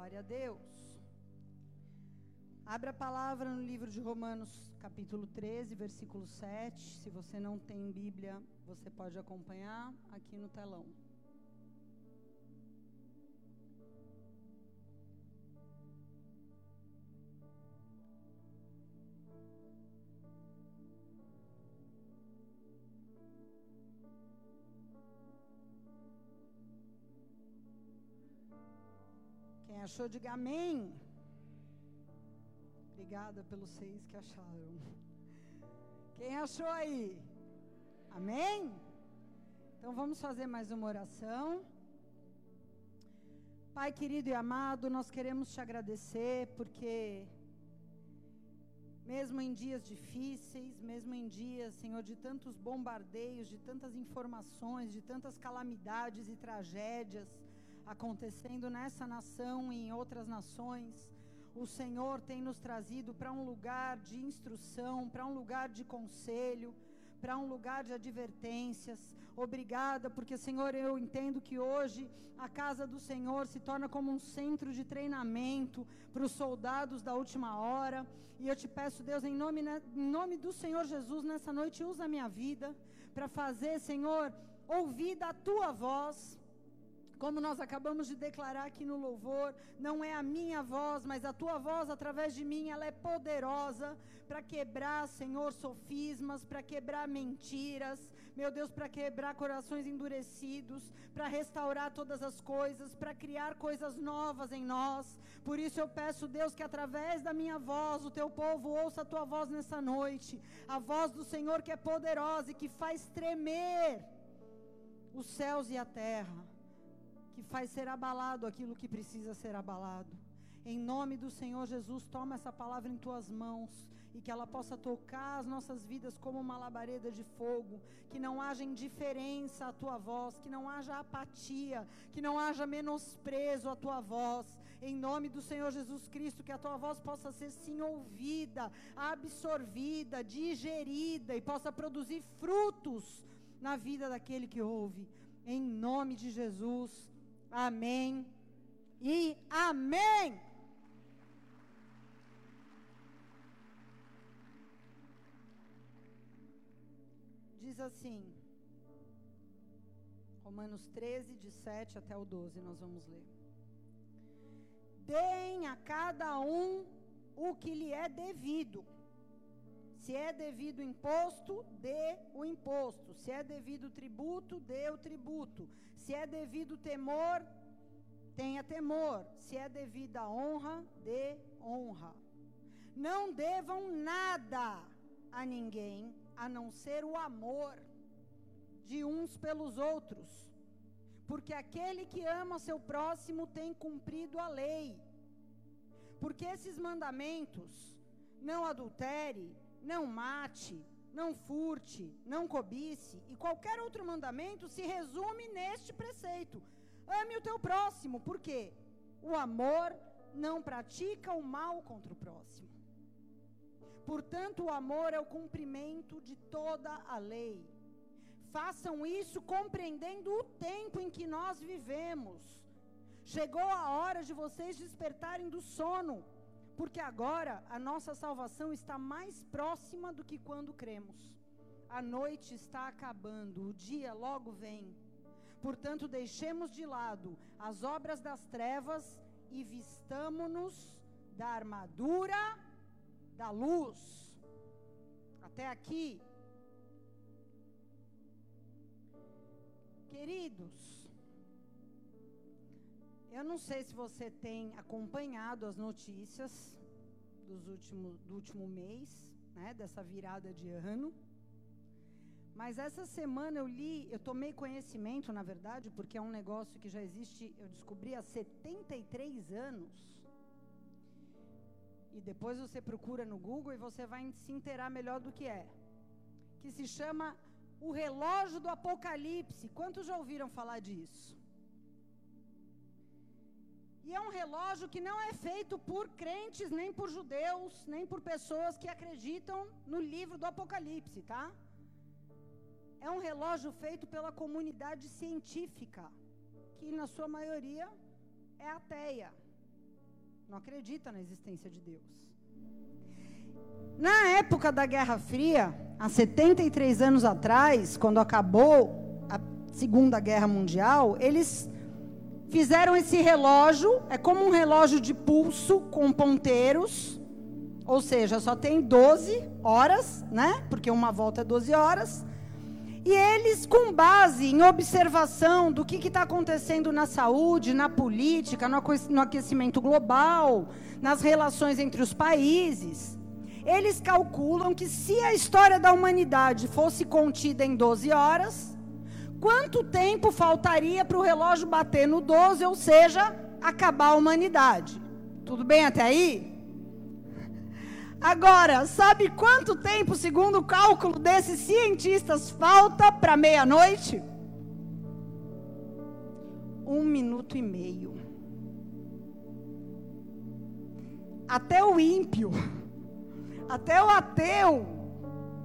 Glória a Deus. Abra a palavra no livro de Romanos, capítulo 13, versículo 7. Se você não tem Bíblia, você pode acompanhar aqui no telão. Achou, diga amém. Obrigada pelos seis que acharam. Quem achou aí? Amém? Então vamos fazer mais uma oração. Pai querido e amado, nós queremos te agradecer porque, mesmo em dias difíceis, mesmo em dias, Senhor, de tantos bombardeios, de tantas informações, de tantas calamidades e tragédias, acontecendo nessa nação e em outras nações. O Senhor tem nos trazido para um lugar de instrução, para um lugar de conselho, para um lugar de advertências. Obrigada, porque, Senhor, eu entendo que hoje a casa do Senhor se torna como um centro de treinamento para os soldados da última hora. E eu te peço, Deus, em nome, em nome do Senhor Jesus, nessa noite, usa a minha vida para fazer, Senhor, ouvir da tua voz como nós acabamos de declarar aqui no louvor, não é a minha voz, mas a tua voz através de mim, ela é poderosa para quebrar, Senhor, sofismas, para quebrar mentiras, meu Deus, para quebrar corações endurecidos, para restaurar todas as coisas, para criar coisas novas em nós. Por isso eu peço, Deus, que através da minha voz, o teu povo ouça a tua voz nessa noite, a voz do Senhor que é poderosa e que faz tremer os céus e a terra que faz ser abalado aquilo que precisa ser abalado. Em nome do Senhor Jesus, toma essa palavra em tuas mãos e que ela possa tocar as nossas vidas como uma labareda de fogo, que não haja indiferença à tua voz, que não haja apatia, que não haja menosprezo à tua voz. Em nome do Senhor Jesus Cristo, que a tua voz possa ser sim ouvida, absorvida, digerida e possa produzir frutos na vida daquele que ouve. Em nome de Jesus. Amém e amém. Diz assim, Romanos 13, de 7 até o 12, nós vamos ler. Deem a cada um o que lhe é devido. Se é devido imposto, dê o imposto. Se é devido tributo, dê o tributo. Se é devido temor, tenha temor. Se é devida honra, dê honra. Não devam nada a ninguém a não ser o amor de uns pelos outros. Porque aquele que ama seu próximo tem cumprido a lei. Porque esses mandamentos, não adultere, não mate, não furte, não cobice, e qualquer outro mandamento se resume neste preceito: ame o teu próximo, porque o amor não pratica o mal contra o próximo. Portanto, o amor é o cumprimento de toda a lei. Façam isso compreendendo o tempo em que nós vivemos. Chegou a hora de vocês despertarem do sono porque agora a nossa salvação está mais próxima do que quando cremos. A noite está acabando, o dia logo vem. Portanto, deixemos de lado as obras das trevas e vistamo-nos da armadura da luz. Até aqui. Queridos, eu não sei se você tem acompanhado as notícias dos último, do último mês, né, dessa virada de ano. Mas essa semana eu li, eu tomei conhecimento, na verdade, porque é um negócio que já existe, eu descobri há 73 anos. E depois você procura no Google e você vai se inteirar melhor do que é. Que se chama o relógio do Apocalipse. Quantos já ouviram falar disso? E é um relógio que não é feito por crentes, nem por judeus, nem por pessoas que acreditam no livro do Apocalipse, tá? É um relógio feito pela comunidade científica, que na sua maioria é ateia. não acredita na existência de Deus. Na época da Guerra Fria, há 73 anos atrás, quando acabou a Segunda Guerra Mundial, eles fizeram esse relógio, é como um relógio de pulso com ponteiros, ou seja, só tem 12 horas, né? Porque uma volta é 12 horas. E eles, com base em observação do que está acontecendo na saúde, na política, no aquecimento global, nas relações entre os países, eles calculam que se a história da humanidade fosse contida em 12 horas, quanto tempo faltaria para o relógio bater no 12, ou seja, acabar a humanidade? Tudo bem até aí? Agora, sabe quanto tempo, segundo o cálculo desses cientistas, falta para meia-noite? Um minuto e meio. Até o ímpio, até o ateu,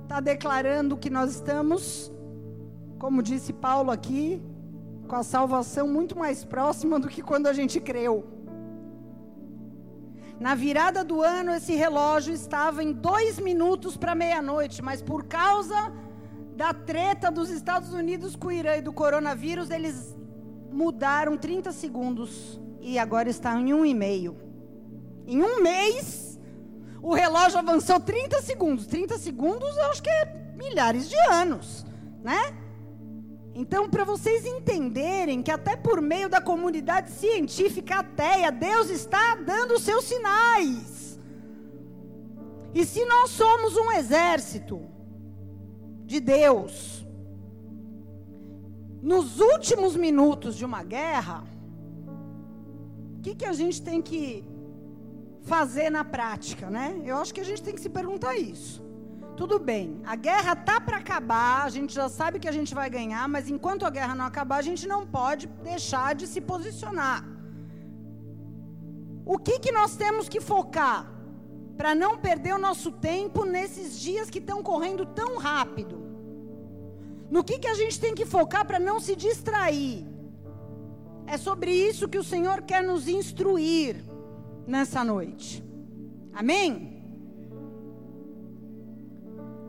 está declarando que nós estamos, como disse Paulo aqui, com a salvação muito mais próxima do que quando a gente creu. Na virada do ano, esse relógio estava em dois minutos para meia-noite, mas por causa da treta dos Estados Unidos com o Irã e do coronavírus, eles mudaram 30 segundos e agora está em um e meio. Em um mês, o relógio avançou 30 segundos. 30 segundos, eu acho que é milhares de anos, né? Então, para vocês entenderem que até por meio da comunidade científica ateia, Deus está dando os seus sinais. E se nós somos um exército de Deus, nos últimos minutos de uma guerra, o que, que a gente tem que fazer na prática, né? Eu acho que a gente tem que se perguntar isso. Tudo bem, a guerra tá para acabar, a gente já sabe que a gente vai ganhar, mas enquanto a guerra não acabar, a gente não pode deixar de se posicionar. O que, que nós temos que focar para não perder o nosso tempo nesses dias que estão correndo tão rápido? No que, que a gente tem que focar para não se distrair? É sobre isso que o Senhor quer nos instruir nessa noite. Amém?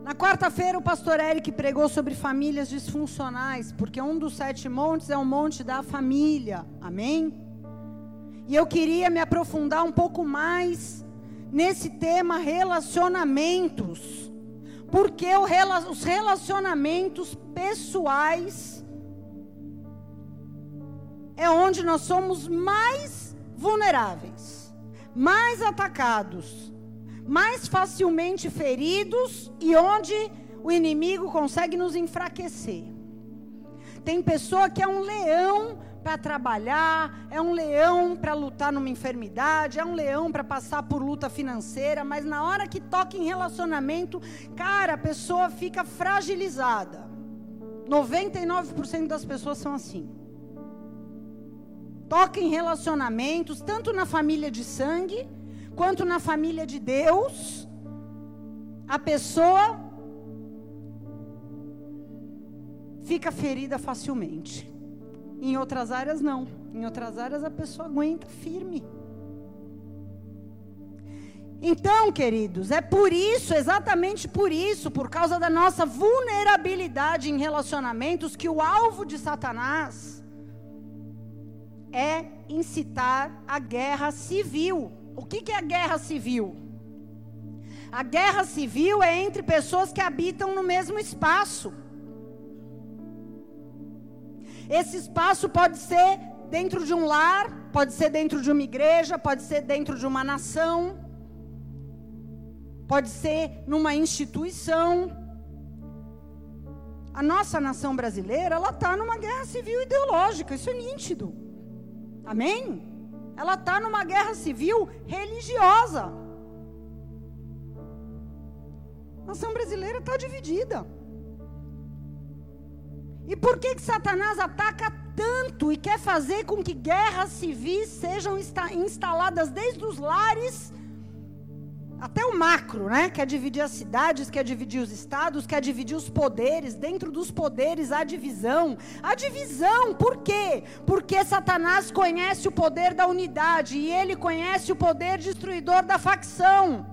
Na quarta-feira, o pastor Eric pregou sobre famílias disfuncionais, porque um dos sete montes é o monte da família. Amém? E eu queria me aprofundar um pouco mais nesse tema relacionamentos. Porque os relacionamentos pessoais é onde nós somos mais vulneráveis, mais atacados mais facilmente feridos e onde o inimigo consegue nos enfraquecer. Tem pessoa que é um leão para trabalhar, é um leão para lutar numa enfermidade, é um leão para passar por luta financeira, mas na hora que toca em relacionamento, cara, a pessoa fica fragilizada. 99% das pessoas são assim. Toca em relacionamentos, tanto na família de sangue, quanto na família de Deus, a pessoa fica ferida facilmente. Em outras áreas, não. Em outras áreas, a pessoa aguenta firme. Então, queridos, é por isso, exatamente por isso, por causa da nossa vulnerabilidade em relacionamentos, que o alvo de Satanás é incitar a guerra civil. O que, é a guerra civil? A guerra civil é entre pessoas que habitam no mesmo espaço. Esse espaço pode ser dentro de um lar, pode ser dentro de uma igreja, pode ser dentro de uma nação, pode ser numa instituição. A nossa nação brasileira, ela está numa guerra civil ideológica, isso é nítido. Amém? Ela está numa guerra civil religiosa. A nação brasileira está dividida. E por que, que Satanás ataca tanto e quer fazer com que guerras civis sejam instaladas desde os lares até o macro, né? Quer dividir as cidades, quer dividir os estados, quer dividir os poderes. Dentro dos poderes há divisão. Há divisão, por quê? Porque Satanás conhece o poder da unidade e ele conhece o poder destruidor da facção,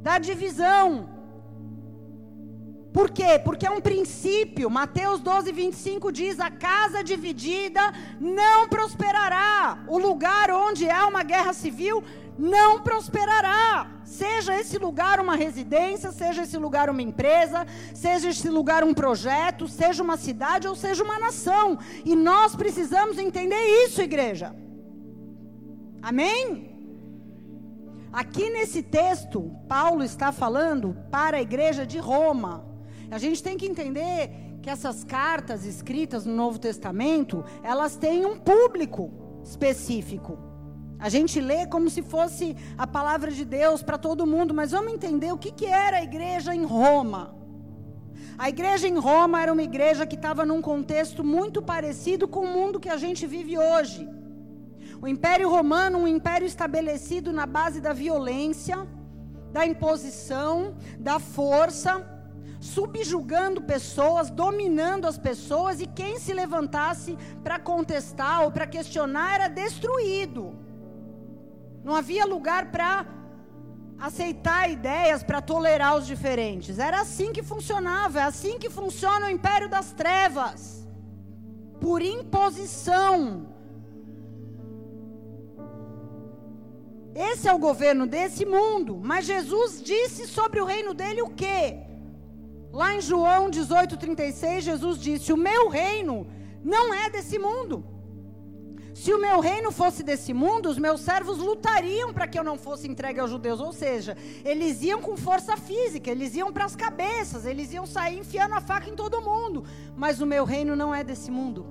da divisão. Por quê? Porque é um princípio. Mateus 12, 25 diz: A casa dividida não prosperará. O lugar onde há uma guerra civil não prosperará. Seja esse lugar uma residência, seja esse lugar uma empresa, seja esse lugar um projeto, seja uma cidade ou seja uma nação. E nós precisamos entender isso, igreja. Amém? Aqui nesse texto, Paulo está falando para a igreja de Roma. A gente tem que entender que essas cartas escritas no Novo Testamento, elas têm um público específico. A gente lê como se fosse a palavra de Deus para todo mundo, mas vamos entender o que, que era a igreja em Roma. A igreja em Roma era uma igreja que estava num contexto muito parecido com o mundo que a gente vive hoje. O Império Romano, um império estabelecido na base da violência, da imposição, da força, subjugando pessoas, dominando as pessoas, e quem se levantasse para contestar ou para questionar era destruído. Não havia lugar para aceitar ideias, para tolerar os diferentes. Era assim que funcionava, é assim que funciona o império das trevas. Por imposição. Esse é o governo desse mundo. Mas Jesus disse sobre o reino dele o quê? Lá em João 18,36, Jesus disse: O meu reino não é desse mundo. Se o meu reino fosse desse mundo, os meus servos lutariam para que eu não fosse entregue aos judeus. Ou seja, eles iam com força física, eles iam para as cabeças, eles iam sair enfiando a faca em todo mundo. Mas o meu reino não é desse mundo.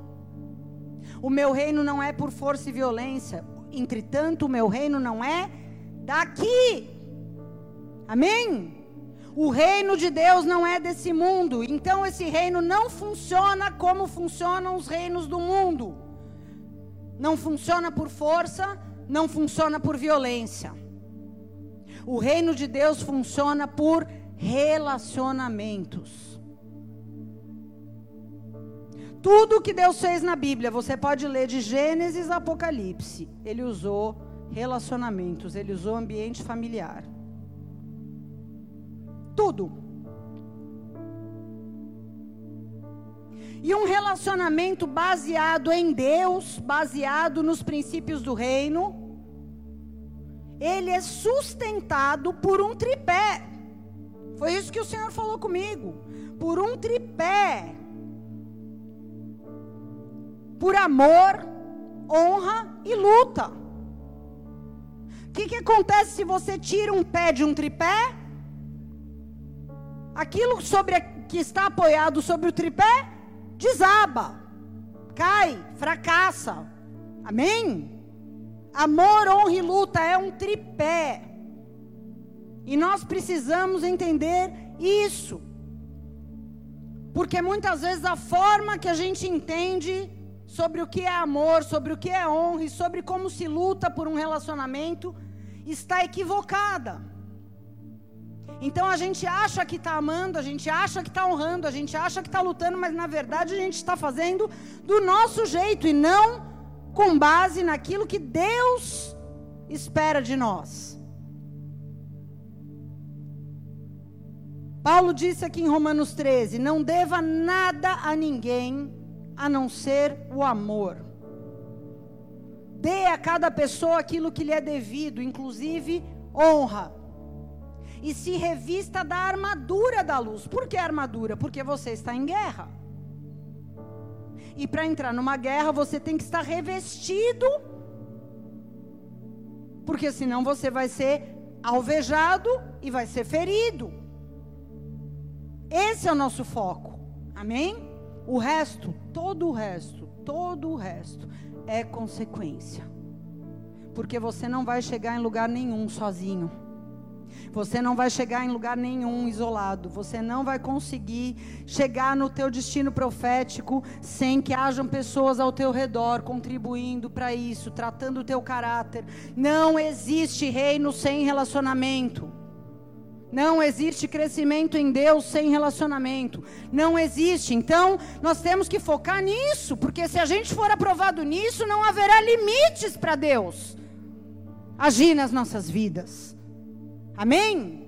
O meu reino não é por força e violência. Entretanto, o meu reino não é daqui. Amém? O reino de Deus não é desse mundo. Então, esse reino não funciona como funcionam os reinos do mundo. Não funciona por força, não funciona por violência. O reino de Deus funciona por relacionamentos. Tudo que Deus fez na Bíblia, você pode ler de Gênesis a Apocalipse. Ele usou relacionamentos, ele usou ambiente familiar. Tudo. E um relacionamento baseado em Deus, baseado nos princípios do reino, ele é sustentado por um tripé. Foi isso que o Senhor falou comigo. Por um tripé. Por amor, honra e luta. O que, que acontece se você tira um pé de um tripé? Aquilo sobre que está apoiado sobre o tripé desaba, cai, fracassa. Amém? Amor, honra e luta é um tripé. E nós precisamos entender isso. Porque muitas vezes a forma que a gente entende sobre o que é amor, sobre o que é honra e sobre como se luta por um relacionamento está equivocada. Então a gente acha que está amando, a gente acha que está honrando, a gente acha que está lutando, mas na verdade a gente está fazendo do nosso jeito e não com base naquilo que Deus espera de nós. Paulo disse aqui em Romanos 13: Não deva nada a ninguém a não ser o amor. Dê a cada pessoa aquilo que lhe é devido, inclusive honra e se revista da armadura da luz. Por que armadura? Porque você está em guerra. E para entrar numa guerra, você tem que estar revestido, porque senão você vai ser alvejado e vai ser ferido. Esse é o nosso foco. Amém? O resto, todo o resto, todo o resto é consequência. Porque você não vai chegar em lugar nenhum sozinho. Você não vai chegar em lugar nenhum isolado. Você não vai conseguir chegar no teu destino profético sem que hajam pessoas ao teu redor contribuindo para isso, tratando o teu caráter. Não existe reino sem relacionamento. Não existe crescimento em Deus sem relacionamento. Não existe. Então, nós temos que focar nisso, porque se a gente for aprovado nisso, não haverá limites para Deus agir nas nossas vidas. Amém?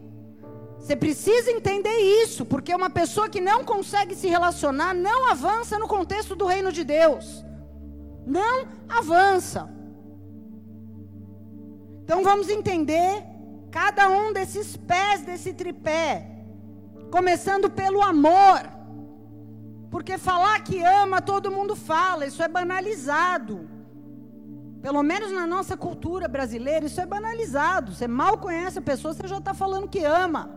Você precisa entender isso, porque uma pessoa que não consegue se relacionar não avança no contexto do reino de Deus. Não avança. Então vamos entender cada um desses pés desse tripé, começando pelo amor. Porque falar que ama, todo mundo fala, isso é banalizado. Pelo menos na nossa cultura brasileira, isso é banalizado. Você mal conhece a pessoa, você já está falando que ama.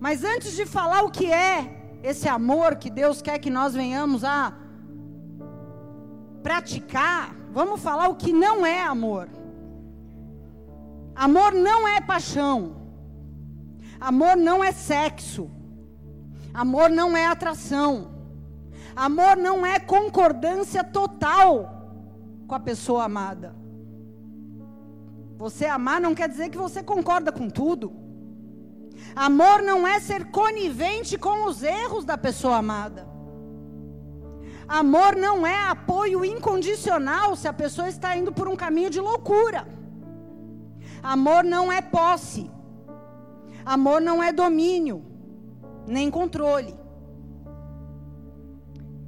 Mas antes de falar o que é esse amor que Deus quer que nós venhamos a praticar, vamos falar o que não é amor. Amor não é paixão. Amor não é sexo. Amor não é atração. Amor não é concordância total com a pessoa amada. Você amar não quer dizer que você concorda com tudo. Amor não é ser conivente com os erros da pessoa amada. Amor não é apoio incondicional se a pessoa está indo por um caminho de loucura. Amor não é posse. Amor não é domínio, nem controle.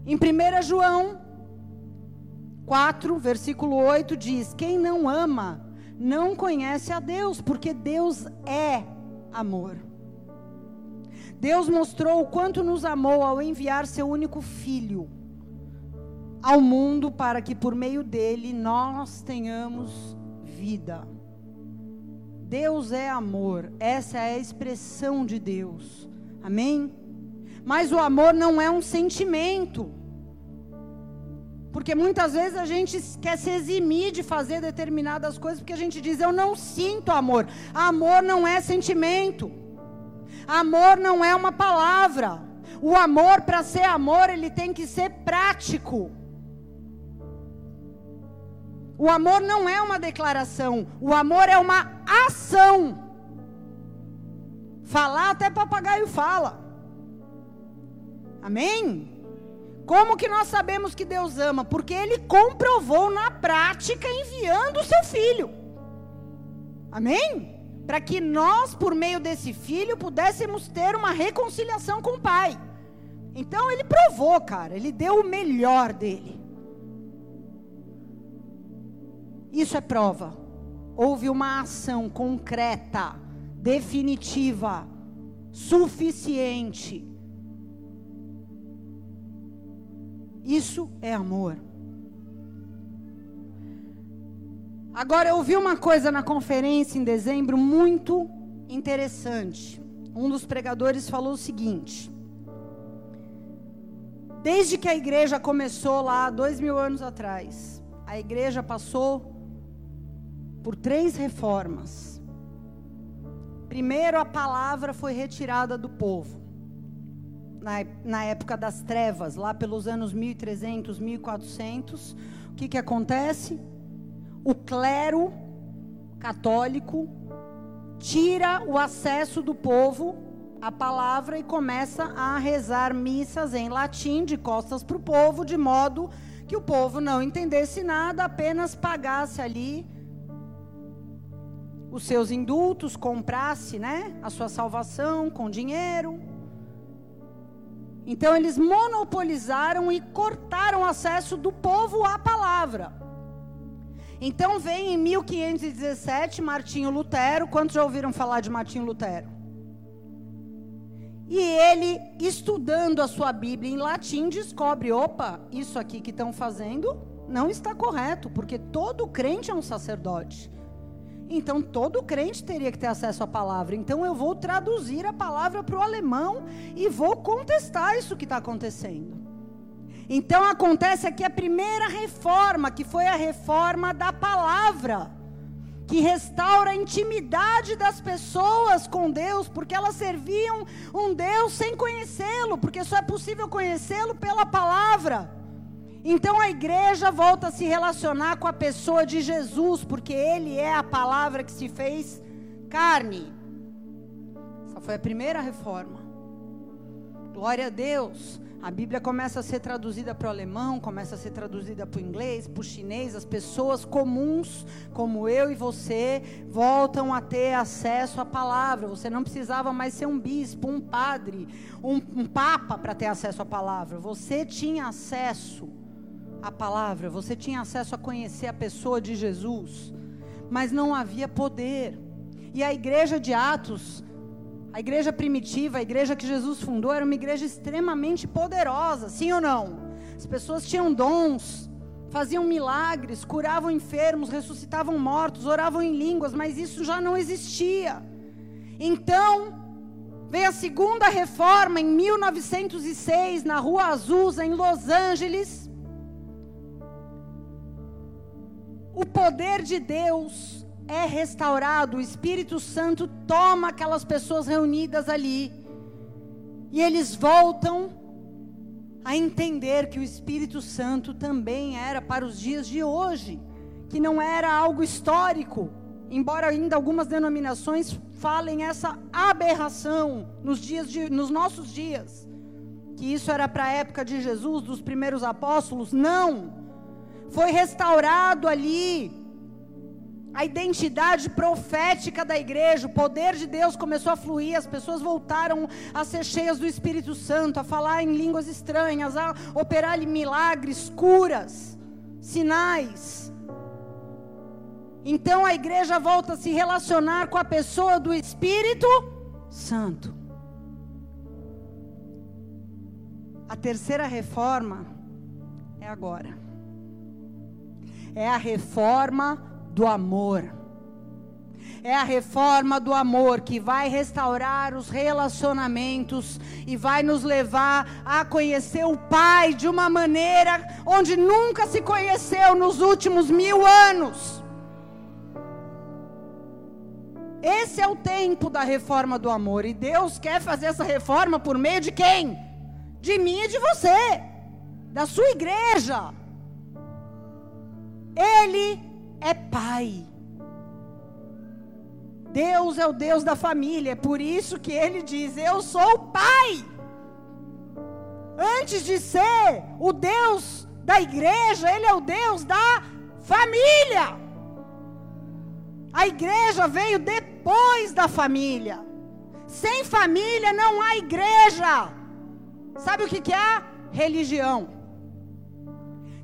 Em 1 João 4, versículo 8 diz: Quem não ama não conhece a Deus, porque Deus é amor. Deus mostrou o quanto nos amou ao enviar seu único filho ao mundo para que por meio dele nós tenhamos vida. Deus é amor, essa é a expressão de Deus. Amém? Mas o amor não é um sentimento. Porque muitas vezes a gente quer se eximir de fazer determinadas coisas porque a gente diz eu não sinto amor. Amor não é sentimento. Amor não é uma palavra. O amor para ser amor, ele tem que ser prático. O amor não é uma declaração, o amor é uma ação. Falar até papagaio fala. Amém? Como que nós sabemos que Deus ama? Porque ele comprovou na prática enviando o seu filho. Amém? Para que nós, por meio desse filho, pudéssemos ter uma reconciliação com o Pai. Então ele provou, cara, ele deu o melhor dele. Isso é prova. Houve uma ação concreta, definitiva, suficiente. Isso é amor. Agora, eu ouvi uma coisa na conferência em dezembro muito interessante. Um dos pregadores falou o seguinte: Desde que a igreja começou lá, dois mil anos atrás, a igreja passou por três reformas. Primeiro, a palavra foi retirada do povo. Na, na época das trevas, lá pelos anos 1300, 1400, o que, que acontece? O clero católico tira o acesso do povo à palavra e começa a rezar missas em latim de costas para o povo, de modo que o povo não entendesse nada, apenas pagasse ali os seus indultos, comprasse, né, a sua salvação com dinheiro. Então eles monopolizaram e cortaram o acesso do povo à palavra. Então vem em 1517 Martinho Lutero, quantos já ouviram falar de Martinho Lutero? E ele, estudando a sua Bíblia em latim, descobre: opa, isso aqui que estão fazendo não está correto, porque todo crente é um sacerdote. Então todo crente teria que ter acesso à palavra. Então eu vou traduzir a palavra para o alemão e vou contestar isso que está acontecendo. Então acontece aqui a primeira reforma, que foi a reforma da palavra. que restaura a intimidade das pessoas com Deus, porque elas serviam um Deus sem conhecê-lo, porque só é possível conhecê-lo pela palavra. Então a igreja volta a se relacionar com a pessoa de Jesus, porque ele é a palavra que se fez carne. Essa foi a primeira reforma. Glória a Deus. A Bíblia começa a ser traduzida para o alemão, começa a ser traduzida para o inglês, para o chinês. As pessoas comuns, como eu e você, voltam a ter acesso à palavra. Você não precisava mais ser um bispo, um padre, um, um papa para ter acesso à palavra. Você tinha acesso à palavra, você tinha acesso a conhecer a pessoa de Jesus, mas não havia poder. E a igreja de Atos a igreja primitiva, a igreja que Jesus fundou, era uma igreja extremamente poderosa, sim ou não? As pessoas tinham dons, faziam milagres, curavam enfermos, ressuscitavam mortos, oravam em línguas, mas isso já não existia. Então, veio a segunda reforma em 1906, na Rua Azusa, em Los Angeles. O poder de Deus é restaurado, o Espírito Santo toma aquelas pessoas reunidas ali e eles voltam a entender que o Espírito Santo também era para os dias de hoje, que não era algo histórico, embora ainda algumas denominações falem essa aberração nos dias de, nos nossos dias, que isso era para a época de Jesus, dos primeiros apóstolos, não. Foi restaurado ali a identidade profética da igreja, o poder de Deus começou a fluir, as pessoas voltaram a ser cheias do Espírito Santo, a falar em línguas estranhas, a operar milagres, curas, sinais. Então a igreja volta a se relacionar com a pessoa do Espírito Santo. A terceira reforma é agora. É a reforma do amor. É a reforma do amor que vai restaurar os relacionamentos e vai nos levar a conhecer o Pai de uma maneira onde nunca se conheceu nos últimos mil anos. Esse é o tempo da reforma do amor. E Deus quer fazer essa reforma por meio de quem? De mim e de você, da sua igreja. Ele é pai. Deus é o Deus da família, é por isso que ele diz: Eu sou o pai. Antes de ser o Deus da igreja, ele é o Deus da família. A igreja veio depois da família. Sem família não há igreja. Sabe o que, que é? Religião.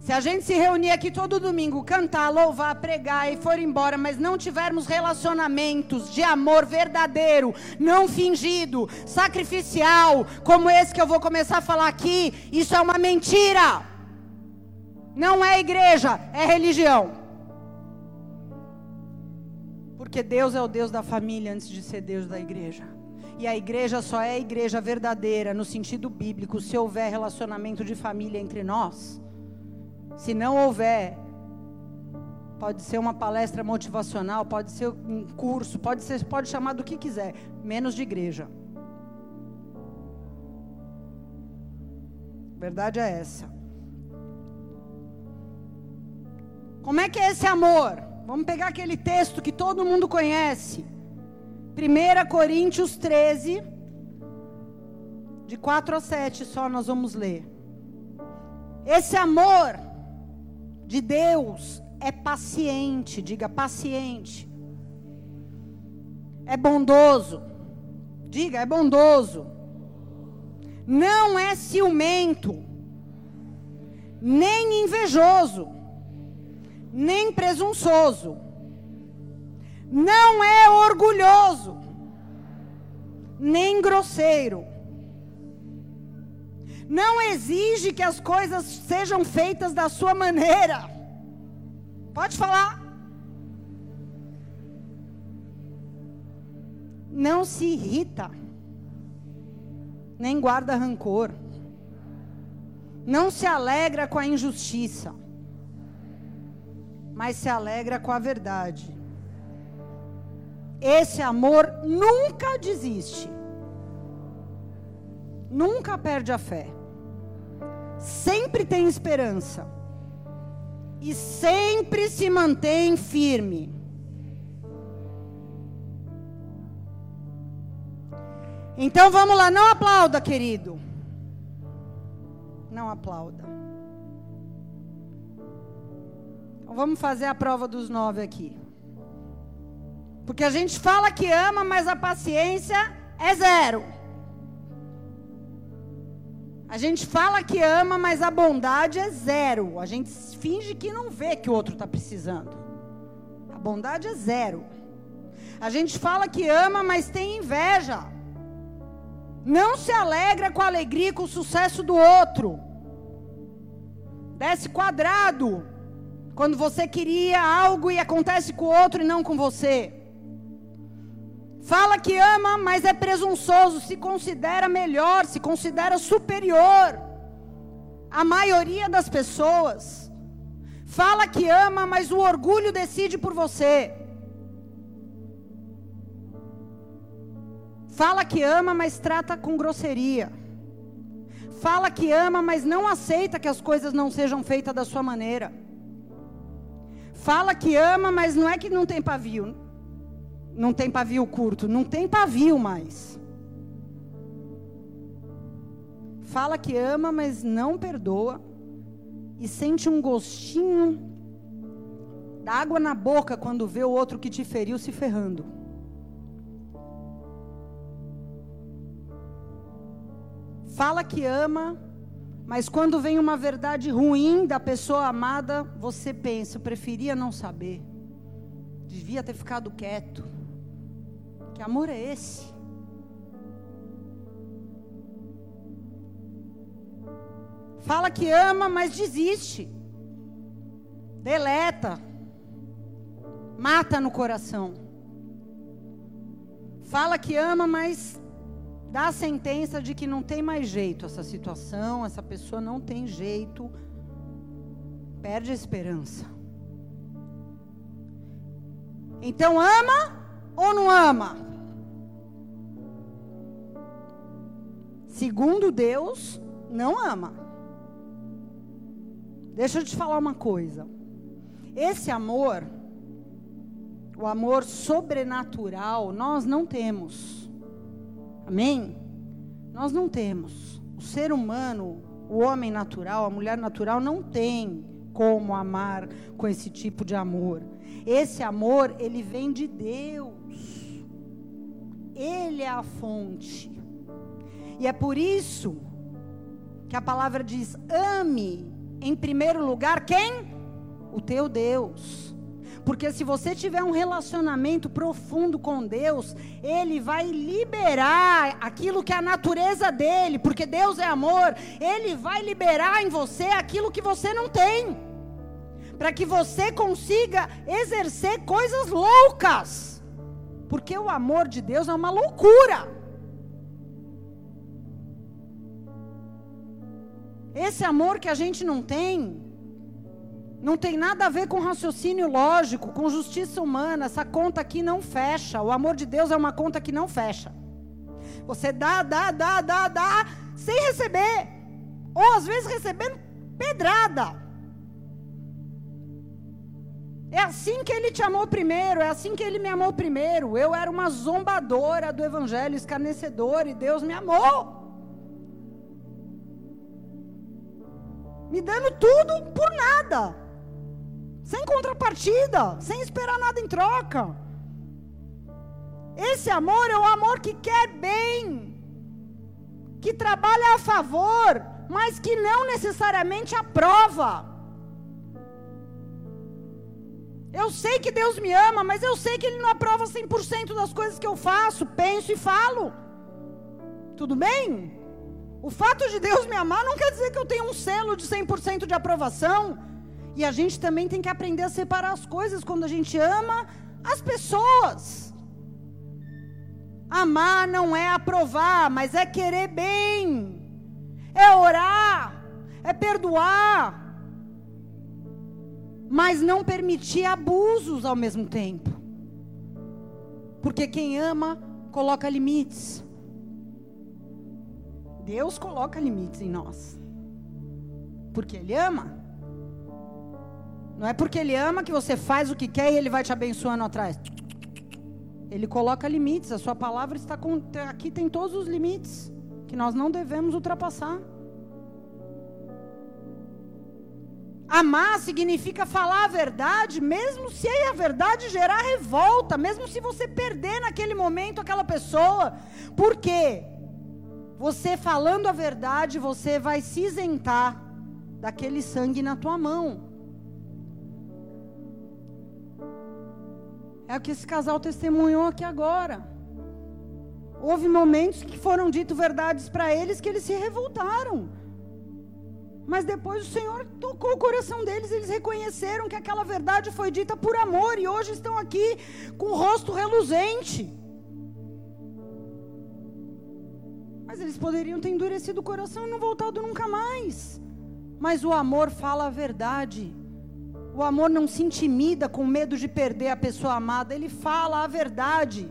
Se a gente se reunir aqui todo domingo, cantar, louvar, pregar e for embora, mas não tivermos relacionamentos de amor verdadeiro, não fingido, sacrificial, como esse que eu vou começar a falar aqui, isso é uma mentira. Não é igreja, é religião. Porque Deus é o Deus da família antes de ser Deus da igreja. E a igreja só é igreja verdadeira no sentido bíblico se houver relacionamento de família entre nós. Se não houver, pode ser uma palestra motivacional, pode ser um curso, pode ser, pode chamar do que quiser, menos de igreja. Verdade é essa. Como é que é esse amor? Vamos pegar aquele texto que todo mundo conhece. 1 Coríntios 13, de 4 a 7, só nós vamos ler. Esse amor de Deus é paciente, diga paciente. É bondoso. Diga, é bondoso. Não é ciumento, nem invejoso, nem presunçoso. Não é orgulhoso, nem grosseiro não exige que as coisas sejam feitas da sua maneira. Pode falar. Não se irrita, nem guarda rancor. Não se alegra com a injustiça, mas se alegra com a verdade. Esse amor nunca desiste. Nunca perde a fé. Sempre tem esperança. E sempre se mantém firme. Então vamos lá, não aplauda, querido. Não aplauda. Então vamos fazer a prova dos nove aqui. Porque a gente fala que ama, mas a paciência é zero. A gente fala que ama, mas a bondade é zero. A gente finge que não vê que o outro está precisando. A bondade é zero. A gente fala que ama, mas tem inveja. Não se alegra com a alegria e com o sucesso do outro. Desce quadrado. Quando você queria algo e acontece com o outro e não com você. Fala que ama, mas é presunçoso, se considera melhor, se considera superior. A maioria das pessoas. Fala que ama, mas o orgulho decide por você. Fala que ama, mas trata com grosseria. Fala que ama, mas não aceita que as coisas não sejam feitas da sua maneira. Fala que ama, mas não é que não tem pavio. Não tem pavio curto, não tem pavio mais. Fala que ama, mas não perdoa. E sente um gostinho da água na boca quando vê o outro que te feriu se ferrando. Fala que ama, mas quando vem uma verdade ruim da pessoa amada, você pensa, preferia não saber. Devia ter ficado quieto. Que amor é esse? Fala que ama, mas desiste. Deleta. Mata no coração. Fala que ama, mas dá a sentença de que não tem mais jeito essa situação, essa pessoa não tem jeito. Perde a esperança. Então ama ou não ama? Segundo Deus, não ama. Deixa eu te falar uma coisa. Esse amor, o amor sobrenatural, nós não temos. Amém? Nós não temos. O ser humano, o homem natural, a mulher natural não tem como amar com esse tipo de amor. Esse amor, ele vem de Deus. Ele é a fonte. E é por isso que a palavra diz: ame em primeiro lugar quem? O teu Deus. Porque se você tiver um relacionamento profundo com Deus, Ele vai liberar aquilo que é a natureza dele, porque Deus é amor, Ele vai liberar em você aquilo que você não tem, para que você consiga exercer coisas loucas, porque o amor de Deus é uma loucura. Esse amor que a gente não tem, não tem nada a ver com raciocínio lógico, com justiça humana. Essa conta aqui não fecha. O amor de Deus é uma conta que não fecha. Você dá, dá, dá, dá, dá, sem receber. Ou às vezes recebendo pedrada. É assim que ele te amou primeiro, é assim que ele me amou primeiro. Eu era uma zombadora do evangelho, escarnecedora, e Deus me amou. Me dando tudo por nada sem contrapartida, sem esperar nada em troca. Esse amor é o amor que quer bem, que trabalha a favor, mas que não necessariamente aprova. Eu sei que Deus me ama, mas eu sei que Ele não aprova 100% das coisas que eu faço, penso e falo. Tudo bem? O fato de Deus me amar não quer dizer que eu tenho um selo de 100% de aprovação. E a gente também tem que aprender a separar as coisas quando a gente ama as pessoas. Amar não é aprovar, mas é querer bem, é orar, é perdoar, mas não permitir abusos ao mesmo tempo. Porque quem ama coloca limites. Deus coloca limites em nós. Porque Ele ama. Não é porque Ele ama que você faz o que quer e Ele vai te abençoando atrás. Ele coloca limites. A Sua palavra está com, aqui tem todos os limites que nós não devemos ultrapassar. Amar significa falar a verdade, mesmo se a verdade gerar revolta, mesmo se você perder naquele momento aquela pessoa. Por quê? Você falando a verdade, você vai se isentar daquele sangue na tua mão. É o que esse casal testemunhou aqui agora. Houve momentos que foram dito verdades para eles que eles se revoltaram. Mas depois o Senhor tocou o coração deles, eles reconheceram que aquela verdade foi dita por amor e hoje estão aqui com o rosto reluzente. Mas eles poderiam ter endurecido o coração e não voltado nunca mais. Mas o amor fala a verdade. O amor não se intimida com medo de perder a pessoa amada, ele fala a verdade.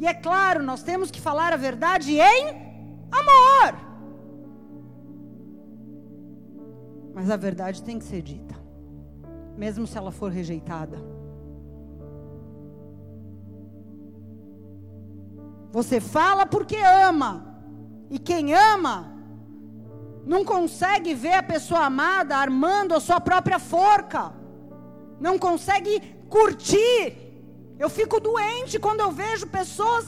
E é claro, nós temos que falar a verdade em amor. Mas a verdade tem que ser dita, mesmo se ela for rejeitada. Você fala porque ama, e quem ama, não consegue ver a pessoa amada armando a sua própria forca, não consegue curtir. Eu fico doente quando eu vejo pessoas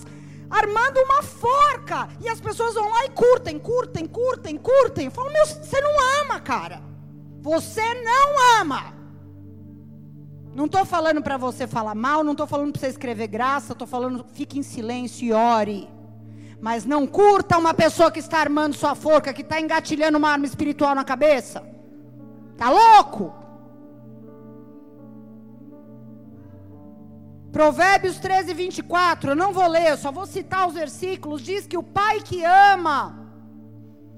armando uma forca e as pessoas vão lá e curtem, curtem, curtem, curtem. Eu falo, meu, você não ama, cara. Você não ama. Não estou falando para você falar mal, não estou falando para você escrever graça, estou falando, fique em silêncio e ore. Mas não curta uma pessoa que está armando sua forca, que está engatilhando uma arma espiritual na cabeça. Tá louco? Provérbios 13, 24, eu não vou ler, eu só vou citar os versículos. Diz que o pai que ama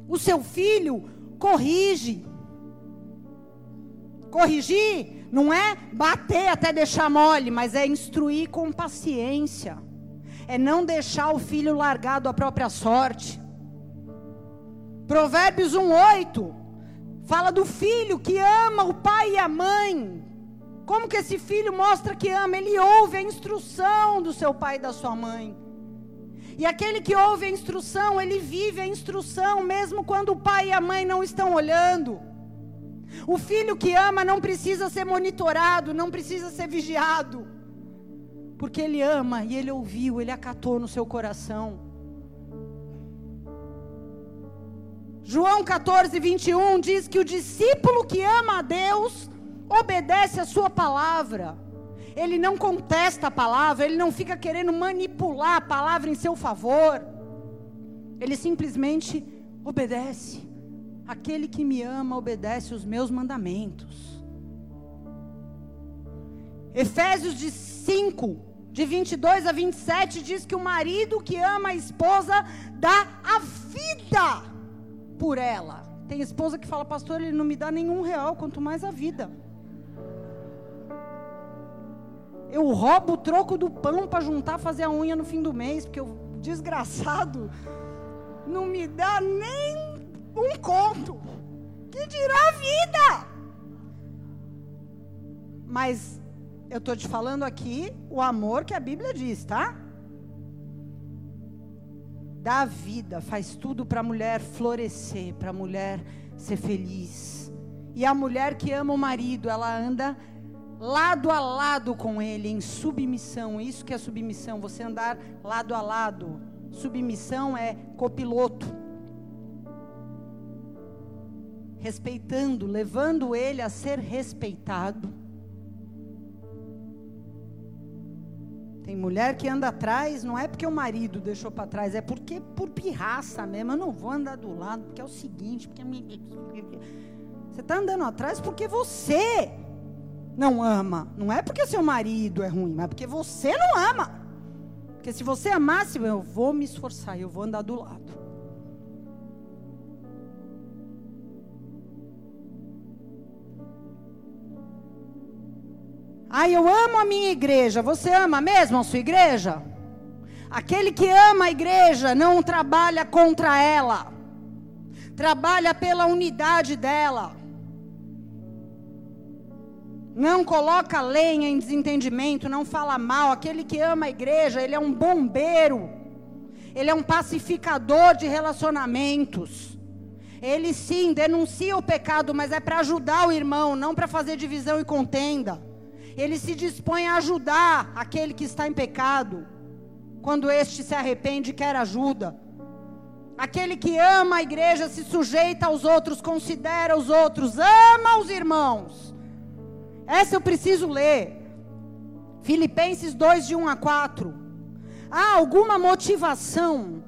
o seu filho corrige. Corrigir não é bater até deixar mole, mas é instruir com paciência é não deixar o filho largado à própria sorte. Provérbios 1:8 fala do filho que ama o pai e a mãe. Como que esse filho mostra que ama? Ele ouve a instrução do seu pai e da sua mãe. E aquele que ouve a instrução, ele vive a instrução mesmo quando o pai e a mãe não estão olhando. O filho que ama não precisa ser monitorado, não precisa ser vigiado porque ele ama e ele ouviu, ele acatou no seu coração. João 14, 21 diz que o discípulo que ama a Deus obedece a sua palavra. Ele não contesta a palavra, ele não fica querendo manipular a palavra em seu favor. Ele simplesmente obedece. Aquele que me ama obedece os meus mandamentos. Efésios 5, de 22 a 27 diz que o marido que ama a esposa dá a vida por ela. Tem esposa que fala, pastor, ele não me dá nenhum real, quanto mais a vida. Eu roubo o troco do pão para juntar, fazer a unha no fim do mês, porque o desgraçado não me dá nem um conto. Que dirá a vida? Mas eu estou te falando aqui o amor que a Bíblia diz, tá? Dá vida, faz tudo para a mulher florescer, para a mulher ser feliz. E a mulher que ama o marido, ela anda lado a lado com ele, em submissão. Isso que é submissão, você andar lado a lado. Submissão é copiloto. Respeitando, levando ele a ser respeitado Tem mulher que anda atrás, não é porque o marido deixou para trás, é porque por pirraça mesmo. Eu não vou andar do lado, porque é o seguinte, porque você está andando atrás porque você não ama. Não é porque seu marido é ruim, mas porque você não ama. Porque se você amasse, eu vou me esforçar, eu vou andar do lado. Ah, eu amo a minha igreja. Você ama mesmo a sua igreja? Aquele que ama a igreja não trabalha contra ela, trabalha pela unidade dela. Não coloca lenha em desentendimento, não fala mal. Aquele que ama a igreja, ele é um bombeiro. Ele é um pacificador de relacionamentos. Ele sim denuncia o pecado, mas é para ajudar o irmão, não para fazer divisão e contenda. Ele se dispõe a ajudar aquele que está em pecado, quando este se arrepende e quer ajuda. Aquele que ama a igreja se sujeita aos outros, considera os outros, ama os irmãos. Essa eu preciso ler. Filipenses 2, de 1 a 4. Há alguma motivação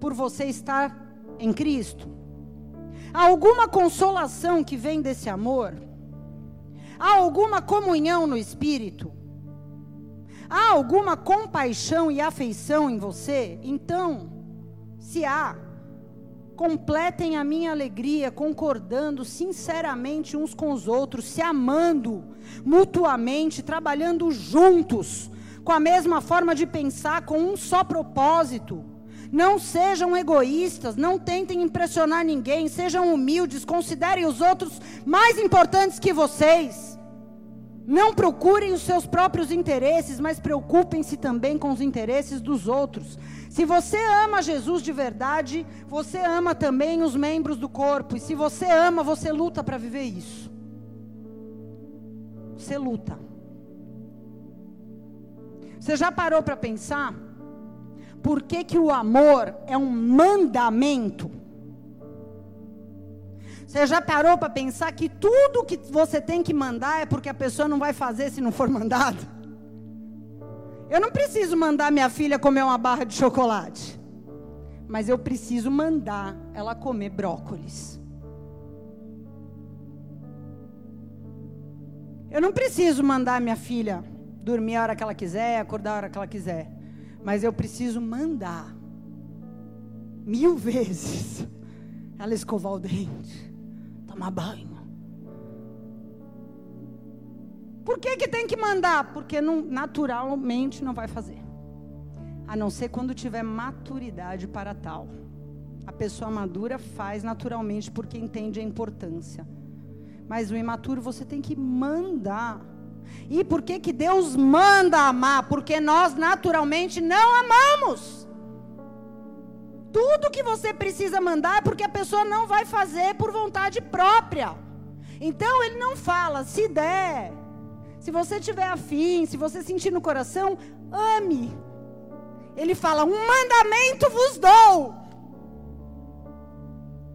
por você estar em Cristo? Há alguma consolação que vem desse amor? Há alguma comunhão no Espírito? Há alguma compaixão e afeição em você? Então, se há, completem a minha alegria, concordando sinceramente uns com os outros, se amando mutuamente, trabalhando juntos, com a mesma forma de pensar, com um só propósito. Não sejam egoístas, não tentem impressionar ninguém, sejam humildes, considerem os outros mais importantes que vocês. Não procurem os seus próprios interesses, mas preocupem-se também com os interesses dos outros. Se você ama Jesus de verdade, você ama também os membros do corpo. E se você ama, você luta para viver isso. Você luta. Você já parou para pensar? Por que, que o amor é um mandamento? Você já parou para pensar que tudo que você tem que mandar é porque a pessoa não vai fazer se não for mandado? Eu não preciso mandar minha filha comer uma barra de chocolate. Mas eu preciso mandar ela comer brócolis. Eu não preciso mandar minha filha dormir a hora que ela quiser, acordar a hora que ela quiser. Mas eu preciso mandar mil vezes ela escovar o dente, tomar banho, Por que, que tem que mandar? Porque não, naturalmente não vai fazer. A não ser quando tiver maturidade para tal. A pessoa madura faz naturalmente porque entende a importância. Mas o imaturo você tem que mandar. E por que, que Deus manda amar? Porque nós naturalmente não amamos. Tudo que você precisa mandar é porque a pessoa não vai fazer por vontade própria. Então ele não fala, se der, se você tiver afim, se você sentir no coração, ame. Ele fala: Um mandamento vos dou.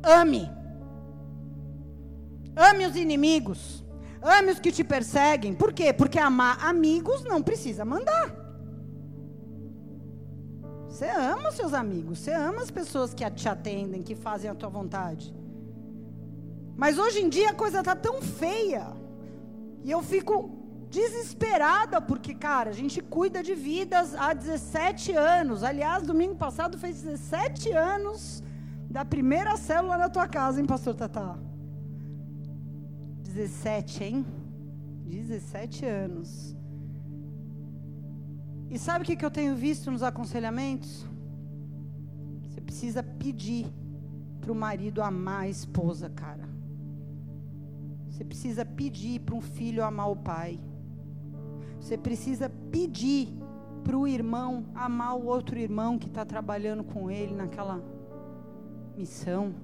Ame. Ame os inimigos. Ame os que te perseguem. Por quê? Porque amar amigos não precisa mandar. Você ama os seus amigos, você ama as pessoas que te atendem, que fazem a tua vontade. Mas hoje em dia a coisa está tão feia. E eu fico desesperada, porque, cara, a gente cuida de vidas há 17 anos. Aliás, domingo passado fez 17 anos da primeira célula na tua casa, hein, pastor Tatá? 17, hein? 17 anos. E sabe o que, que eu tenho visto nos aconselhamentos? Você precisa pedir para o marido amar a esposa, cara. Você precisa pedir para um filho amar o pai. Você precisa pedir para o irmão amar o outro irmão que está trabalhando com ele naquela missão.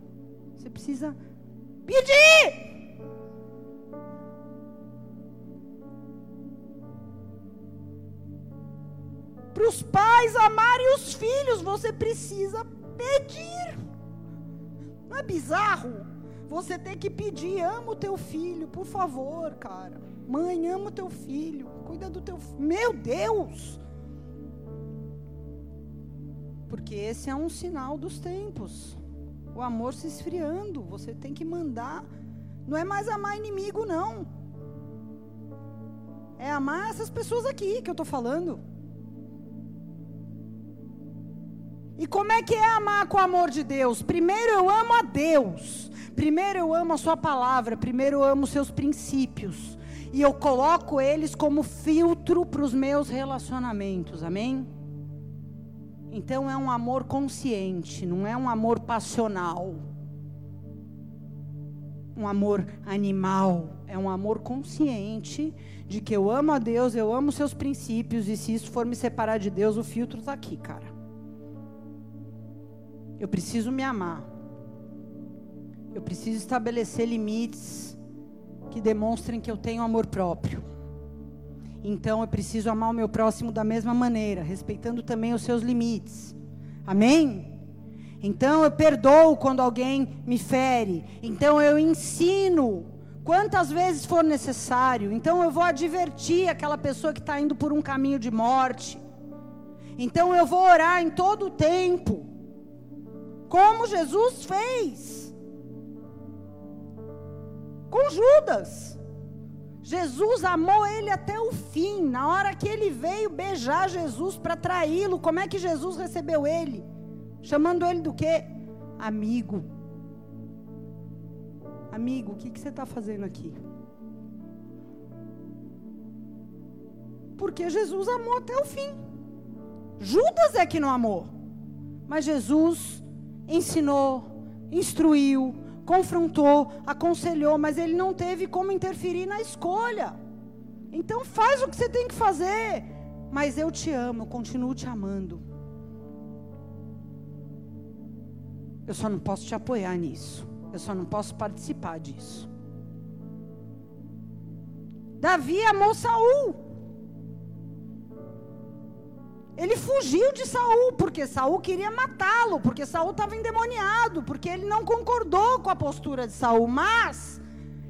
Você precisa pedir. Para os pais amarem os filhos, você precisa pedir. Não é bizarro? Você tem que pedir, ama o teu filho, por favor, cara. Mãe, ama o teu filho. Cuida do teu filho. Meu Deus! Porque esse é um sinal dos tempos. O amor se esfriando. Você tem que mandar. Não é mais amar inimigo, não. É amar essas pessoas aqui que eu estou falando. E como é que é amar com o amor de Deus? Primeiro eu amo a Deus. Primeiro eu amo a Sua palavra. Primeiro eu amo os seus princípios e eu coloco eles como filtro para os meus relacionamentos, amém? Então é um amor consciente, não é um amor passional. Um amor animal, é um amor consciente de que eu amo a Deus, eu amo seus princípios e se isso for me separar de Deus, o filtro está aqui, cara. Eu preciso me amar. Eu preciso estabelecer limites que demonstrem que eu tenho amor próprio. Então eu preciso amar o meu próximo da mesma maneira, respeitando também os seus limites. Amém? Então eu perdoo quando alguém me fere. Então eu ensino quantas vezes for necessário. Então eu vou advertir aquela pessoa que está indo por um caminho de morte. Então eu vou orar em todo o tempo, como Jesus fez com Judas. Jesus amou ele até o fim. Na hora que ele veio beijar Jesus para traí-lo, como é que Jesus recebeu ele? Chamando ele do quê? Amigo. Amigo, o que, que você está fazendo aqui? Porque Jesus amou até o fim. Judas é que não amou. Mas Jesus ensinou, instruiu, confrontou, aconselhou, mas ele não teve como interferir na escolha. Então faz o que você tem que fazer. Mas eu te amo, eu continuo te amando. Eu só não posso te apoiar nisso. Eu só não posso participar disso. Davi amou Saul. Ele fugiu de Saul, porque Saul queria matá-lo, porque Saul estava endemoniado, porque ele não concordou com a postura de Saul, mas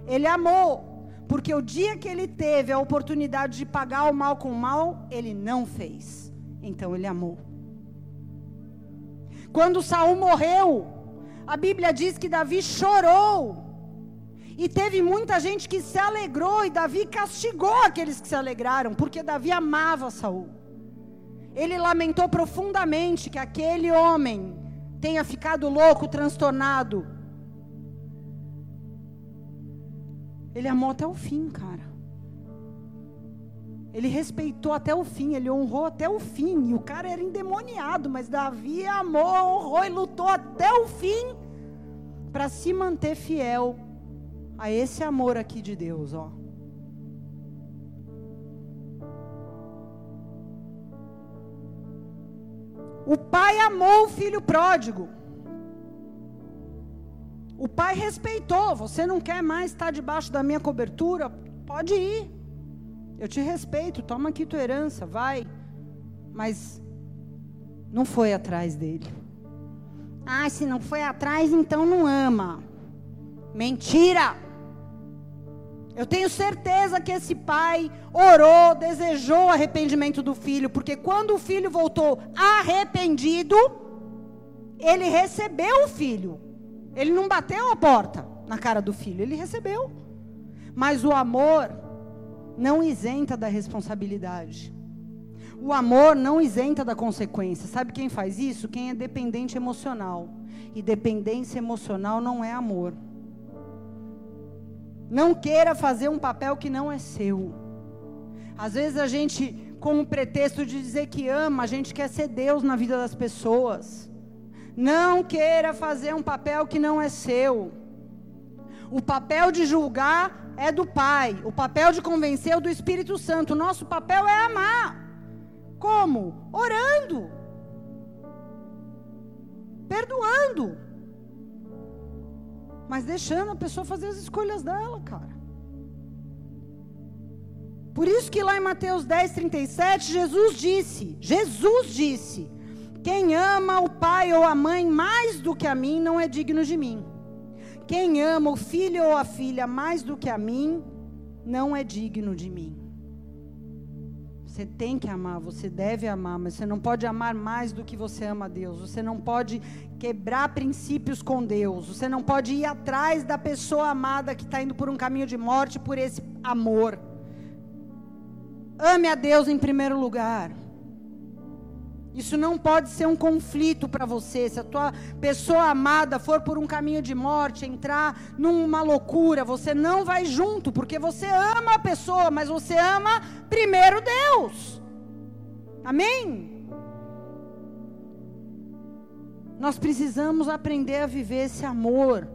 ele amou, porque o dia que ele teve a oportunidade de pagar o mal com o mal, ele não fez. Então ele amou. Quando Saul morreu, a Bíblia diz que Davi chorou. E teve muita gente que se alegrou e Davi castigou aqueles que se alegraram, porque Davi amava Saul. Ele lamentou profundamente que aquele homem tenha ficado louco, transtornado. Ele amou até o fim, cara. Ele respeitou até o fim, ele honrou até o fim. E o cara era endemoniado, mas Davi amou, honrou e lutou até o fim para se manter fiel a esse amor aqui de Deus, ó. O pai amou o filho pródigo. O pai respeitou. Você não quer mais estar debaixo da minha cobertura? Pode ir. Eu te respeito. Toma aqui tua herança, vai. Mas não foi atrás dele. Ah, se não foi atrás, então não ama. Mentira! Eu tenho certeza que esse pai orou, desejou o arrependimento do filho, porque quando o filho voltou arrependido, ele recebeu o filho. Ele não bateu a porta na cara do filho, ele recebeu. Mas o amor não isenta da responsabilidade. O amor não isenta da consequência. Sabe quem faz isso? Quem é dependente emocional. E dependência emocional não é amor. Não queira fazer um papel que não é seu. Às vezes a gente, com o pretexto de dizer que ama, a gente quer ser Deus na vida das pessoas. Não queira fazer um papel que não é seu. O papel de julgar é do Pai. O papel de convencer é do Espírito Santo. Nosso papel é amar. Como? Orando. Perdoando mas deixando a pessoa fazer as escolhas dela, cara. Por isso que lá em Mateus 10, 37, Jesus disse: Jesus disse: Quem ama o pai ou a mãe mais do que a mim não é digno de mim. Quem ama o filho ou a filha mais do que a mim não é digno de mim. Você tem que amar, você deve amar, mas você não pode amar mais do que você ama a Deus. Você não pode quebrar princípios com Deus. Você não pode ir atrás da pessoa amada que está indo por um caminho de morte por esse amor. Ame a Deus em primeiro lugar. Isso não pode ser um conflito para você. Se a tua pessoa amada for por um caminho de morte, entrar numa loucura, você não vai junto, porque você ama a pessoa, mas você ama primeiro Deus. Amém? Nós precisamos aprender a viver esse amor.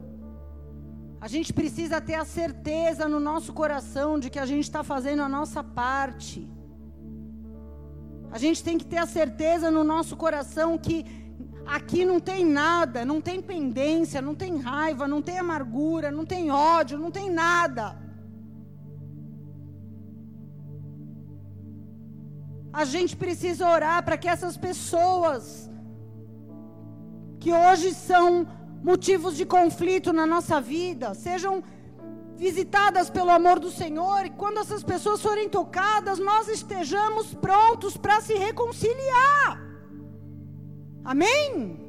A gente precisa ter a certeza no nosso coração de que a gente está fazendo a nossa parte. A gente tem que ter a certeza no nosso coração que aqui não tem nada, não tem pendência, não tem raiva, não tem amargura, não tem ódio, não tem nada. A gente precisa orar para que essas pessoas que hoje são motivos de conflito na nossa vida sejam visitadas pelo amor do Senhor e quando essas pessoas forem tocadas, nós estejamos prontos para se reconciliar. Amém?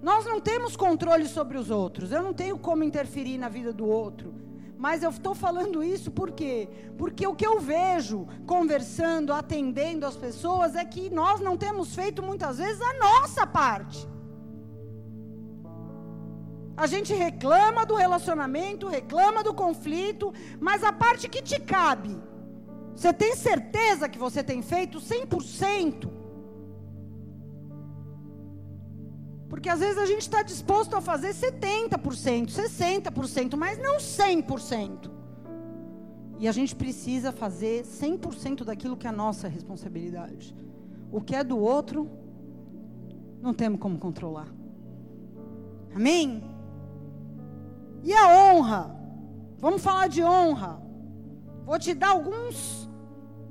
Nós não temos controle sobre os outros. Eu não tenho como interferir na vida do outro. Mas eu estou falando isso por quê? Porque o que eu vejo conversando, atendendo as pessoas, é que nós não temos feito muitas vezes a nossa parte. A gente reclama do relacionamento, reclama do conflito, mas a parte que te cabe, você tem certeza que você tem feito 100%? Porque às vezes a gente está disposto a fazer 70%, 60%, mas não 100%. E a gente precisa fazer 100% daquilo que é nossa responsabilidade. O que é do outro, não temos como controlar. Amém? E a honra? Vamos falar de honra. Vou te dar alguns.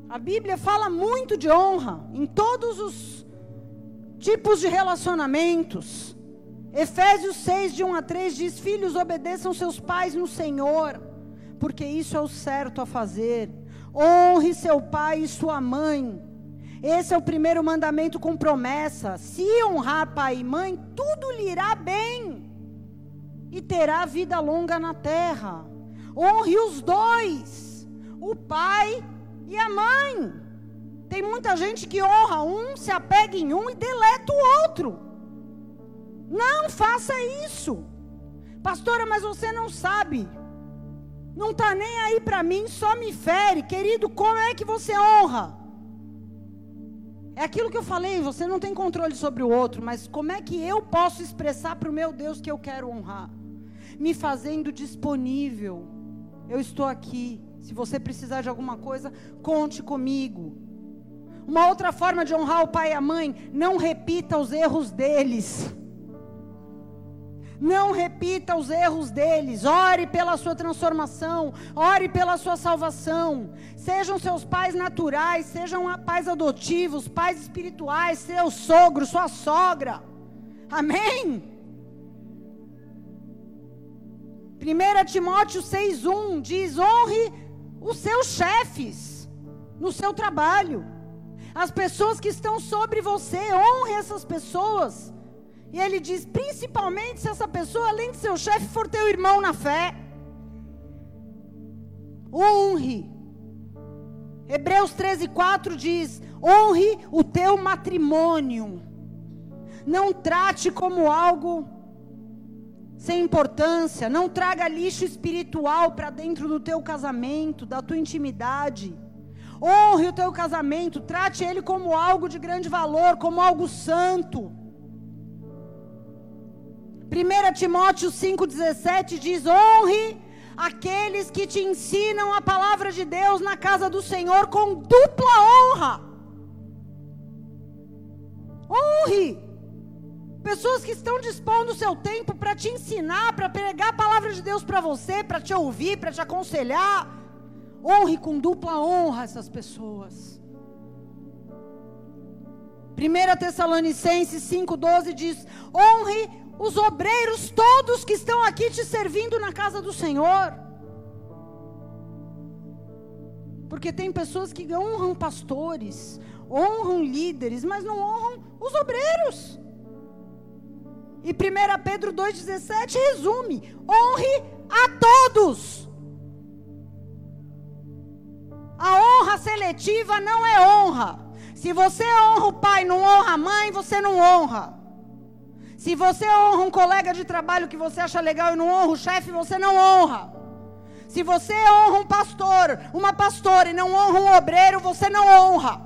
A Bíblia fala muito de honra em todos os Tipos de relacionamentos. Efésios 6, de 1 a 3 diz: Filhos, obedeçam seus pais no Senhor, porque isso é o certo a fazer. Honre seu pai e sua mãe. Esse é o primeiro mandamento com promessa. Se honrar pai e mãe, tudo lhe irá bem e terá vida longa na terra. Honre os dois, o pai e a mãe. Tem muita gente que honra um, se apega em um e deleta o outro. Não faça isso. Pastora, mas você não sabe. Não está nem aí para mim, só me fere. Querido, como é que você honra? É aquilo que eu falei, você não tem controle sobre o outro, mas como é que eu posso expressar para o meu Deus que eu quero honrar? Me fazendo disponível. Eu estou aqui. Se você precisar de alguma coisa, conte comigo. Uma outra forma de honrar o pai e a mãe, não repita os erros deles. Não repita os erros deles. Ore pela sua transformação. Ore pela sua salvação. Sejam seus pais naturais, sejam pais adotivos, pais espirituais, seu sogro, sua sogra. Amém? 1 Timóteo 6,1 diz: honre os seus chefes no seu trabalho as pessoas que estão sobre você, honre essas pessoas. E ele diz: principalmente se essa pessoa, além de seu chefe, for teu irmão na fé. Honre. Hebreus 13, 4 diz: honre o teu matrimônio. Não trate como algo sem importância. Não traga lixo espiritual para dentro do teu casamento, da tua intimidade. Honre o teu casamento, trate ele como algo de grande valor, como algo santo. 1 Timóteo 5,17 diz: honre aqueles que te ensinam a palavra de Deus na casa do Senhor com dupla honra. Honre pessoas que estão dispondo o seu tempo para te ensinar, para pregar a palavra de Deus para você, para te ouvir, para te aconselhar. Honre com dupla honra essas pessoas. 1 Tessalonicenses 5,12 diz: honre os obreiros todos que estão aqui te servindo na casa do Senhor. Porque tem pessoas que honram pastores, honram líderes, mas não honram os obreiros. E 1 Pedro 2,17 resume: honre a todos. A honra seletiva não é honra. Se você honra o pai, não honra a mãe, você não honra. Se você honra um colega de trabalho que você acha legal e não honra o chefe, você não honra. Se você honra um pastor, uma pastora e não honra um obreiro, você não honra.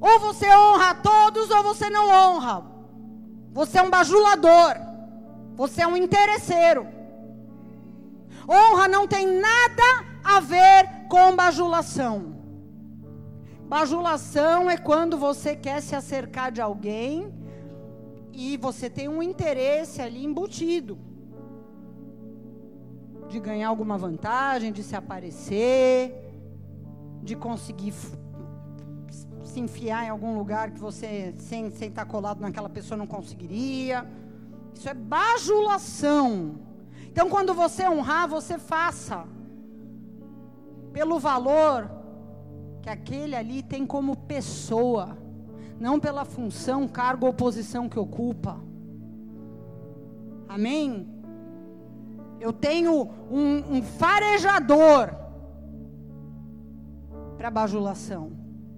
Ou você honra a todos ou você não honra. Você é um bajulador. Você é um interesseiro. Honra não tem nada a ver com bajulação. Bajulação é quando você quer se acercar de alguém e você tem um interesse ali embutido de ganhar alguma vantagem, de se aparecer, de conseguir se enfiar em algum lugar que você, sem, sem estar colado naquela pessoa, não conseguiria. Isso é bajulação. Então, quando você honrar, você faça pelo valor que aquele ali tem como pessoa, não pela função, cargo ou posição que ocupa. Amém? Eu tenho um, um farejador para bajulação.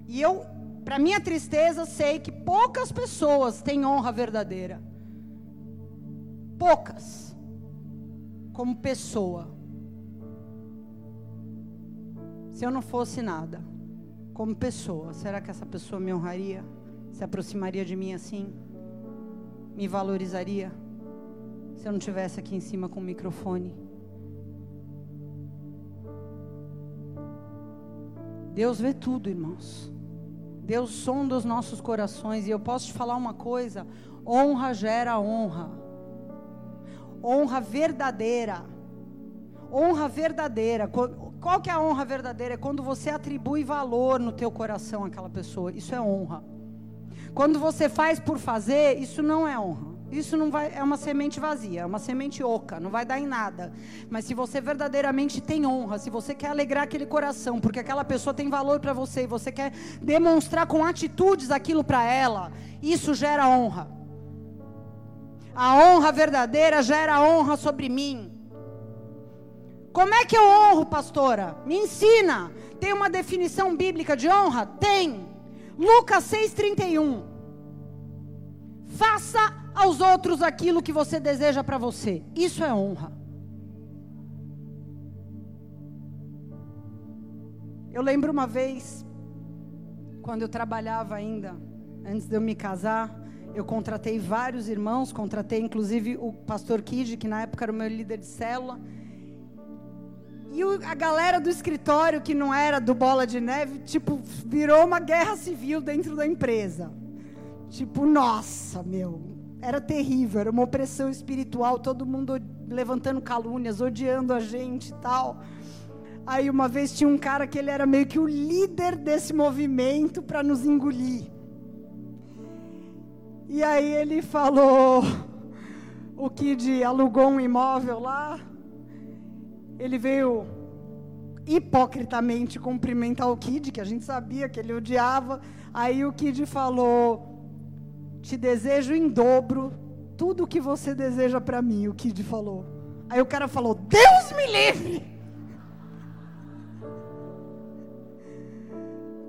E eu, para minha tristeza, sei que poucas pessoas têm honra verdadeira. Poucas como pessoa. Se eu não fosse nada, como pessoa, será que essa pessoa me honraria? Se aproximaria de mim assim? Me valorizaria? Se eu não tivesse aqui em cima com o microfone? Deus vê tudo, irmãos. Deus sonda os nossos corações. E eu posso te falar uma coisa: honra gera honra honra verdadeira. Honra verdadeira. Qual que é a honra verdadeira? É quando você atribui valor no teu coração àquela pessoa. Isso é honra. Quando você faz por fazer, isso não é honra. Isso não vai é uma semente vazia, é uma semente oca, não vai dar em nada. Mas se você verdadeiramente tem honra, se você quer alegrar aquele coração, porque aquela pessoa tem valor para você e você quer demonstrar com atitudes aquilo para ela, isso gera honra. A honra verdadeira gera honra sobre mim. Como é que eu honro, pastora? Me ensina. Tem uma definição bíblica de honra? Tem. Lucas 6,31. Faça aos outros aquilo que você deseja para você. Isso é honra. Eu lembro uma vez, quando eu trabalhava ainda, antes de eu me casar, eu contratei vários irmãos, contratei inclusive o pastor Kid, que na época era o meu líder de célula. E a galera do escritório, que não era do Bola de Neve, tipo, virou uma guerra civil dentro da empresa. Tipo, nossa, meu, era terrível, era uma opressão espiritual, todo mundo levantando calúnias, odiando a gente e tal. Aí uma vez tinha um cara que ele era meio que o líder desse movimento para nos engolir. E aí ele falou, o Kid alugou um imóvel lá, ele veio hipocritamente cumprimentar o Kid, que a gente sabia que ele odiava. Aí o Kid falou: Te desejo em dobro tudo o que você deseja para mim. O Kid falou. Aí o cara falou: Deus me livre!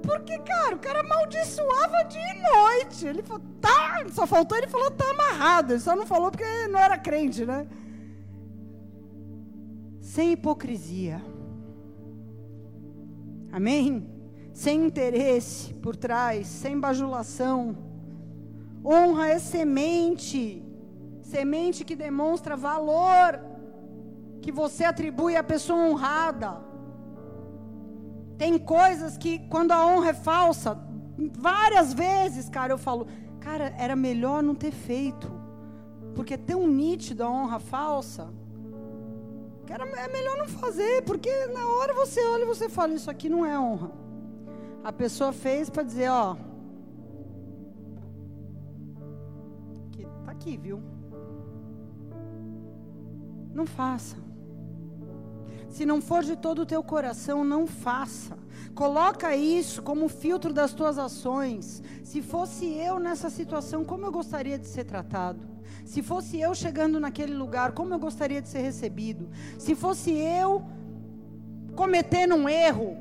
Porque, cara, o cara amaldiçoava dia e noite. Ele falou, tá, só faltou ele falou, tá amarrado. Ele só não falou porque não era crente, né? Sem hipocrisia. Amém? Sem interesse por trás, sem bajulação. Honra é semente. Semente que demonstra valor que você atribui à pessoa honrada. Tem coisas que, quando a honra é falsa, várias vezes, cara, eu falo, cara, era melhor não ter feito. Porque é tão nítido a honra falsa. Que era, é melhor não fazer, porque na hora você olha e você fala, isso aqui não é honra. A pessoa fez para dizer, ó. Aqui, viu? Não faça. Se não for de todo o teu coração, não faça. Coloca isso como filtro das tuas ações. Se fosse eu nessa situação, como eu gostaria de ser tratado? Se fosse eu chegando naquele lugar, como eu gostaria de ser recebido? Se fosse eu cometendo um erro,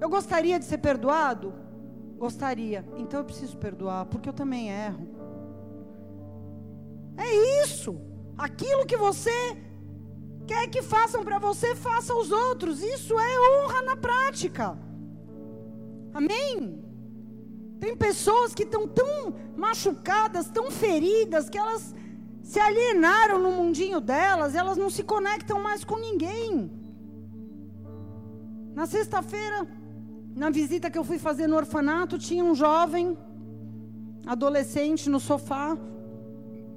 eu gostaria de ser perdoado? Gostaria. Então eu preciso perdoar, porque eu também erro. É isso. Aquilo que você Quer que façam para você, faça aos outros. Isso é honra na prática. Amém? Tem pessoas que estão tão machucadas, tão feridas, que elas se alienaram no mundinho delas, elas não se conectam mais com ninguém. Na sexta-feira, na visita que eu fui fazer no orfanato, tinha um jovem, adolescente, no sofá,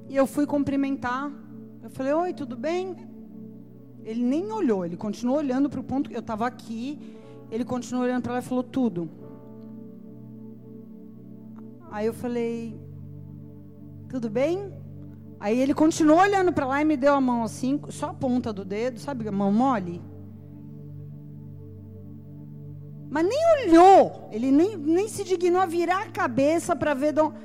e eu fui cumprimentar. Eu falei: Oi, tudo bem? Ele nem olhou, ele continuou olhando para o ponto que eu estava aqui. Ele continuou olhando para lá e falou: Tudo. Aí eu falei: Tudo bem? Aí ele continuou olhando para lá e me deu a mão assim, só a ponta do dedo, sabe, a mão mole. Mas nem olhou, ele nem, nem se dignou a virar a cabeça para ver. Onde...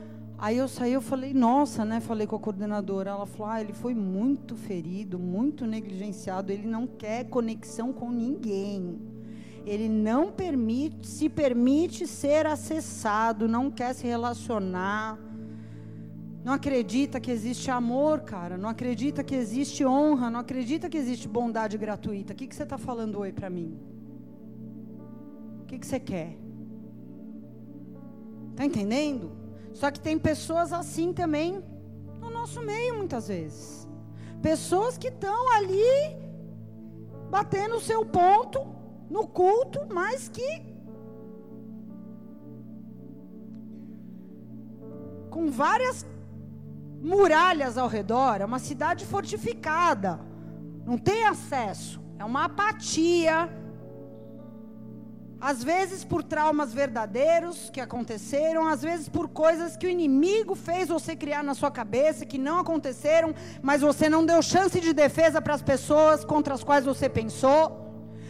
Aí eu saí, eu falei, nossa, né? Falei com a coordenadora. Ela falou, ah, ele foi muito ferido, muito negligenciado, ele não quer conexão com ninguém. Ele não permite, se permite ser acessado, não quer se relacionar. Não acredita que existe amor, cara. Não acredita que existe honra. Não acredita que existe bondade gratuita. O que, que você está falando oi para mim? O que, que você quer? Está entendendo? Só que tem pessoas assim também no nosso meio, muitas vezes. Pessoas que estão ali batendo o seu ponto no culto, mas que com várias muralhas ao redor, é uma cidade fortificada. Não tem acesso. É uma apatia. Às vezes por traumas verdadeiros que aconteceram, às vezes por coisas que o inimigo fez você criar na sua cabeça, que não aconteceram, mas você não deu chance de defesa para as pessoas contra as quais você pensou.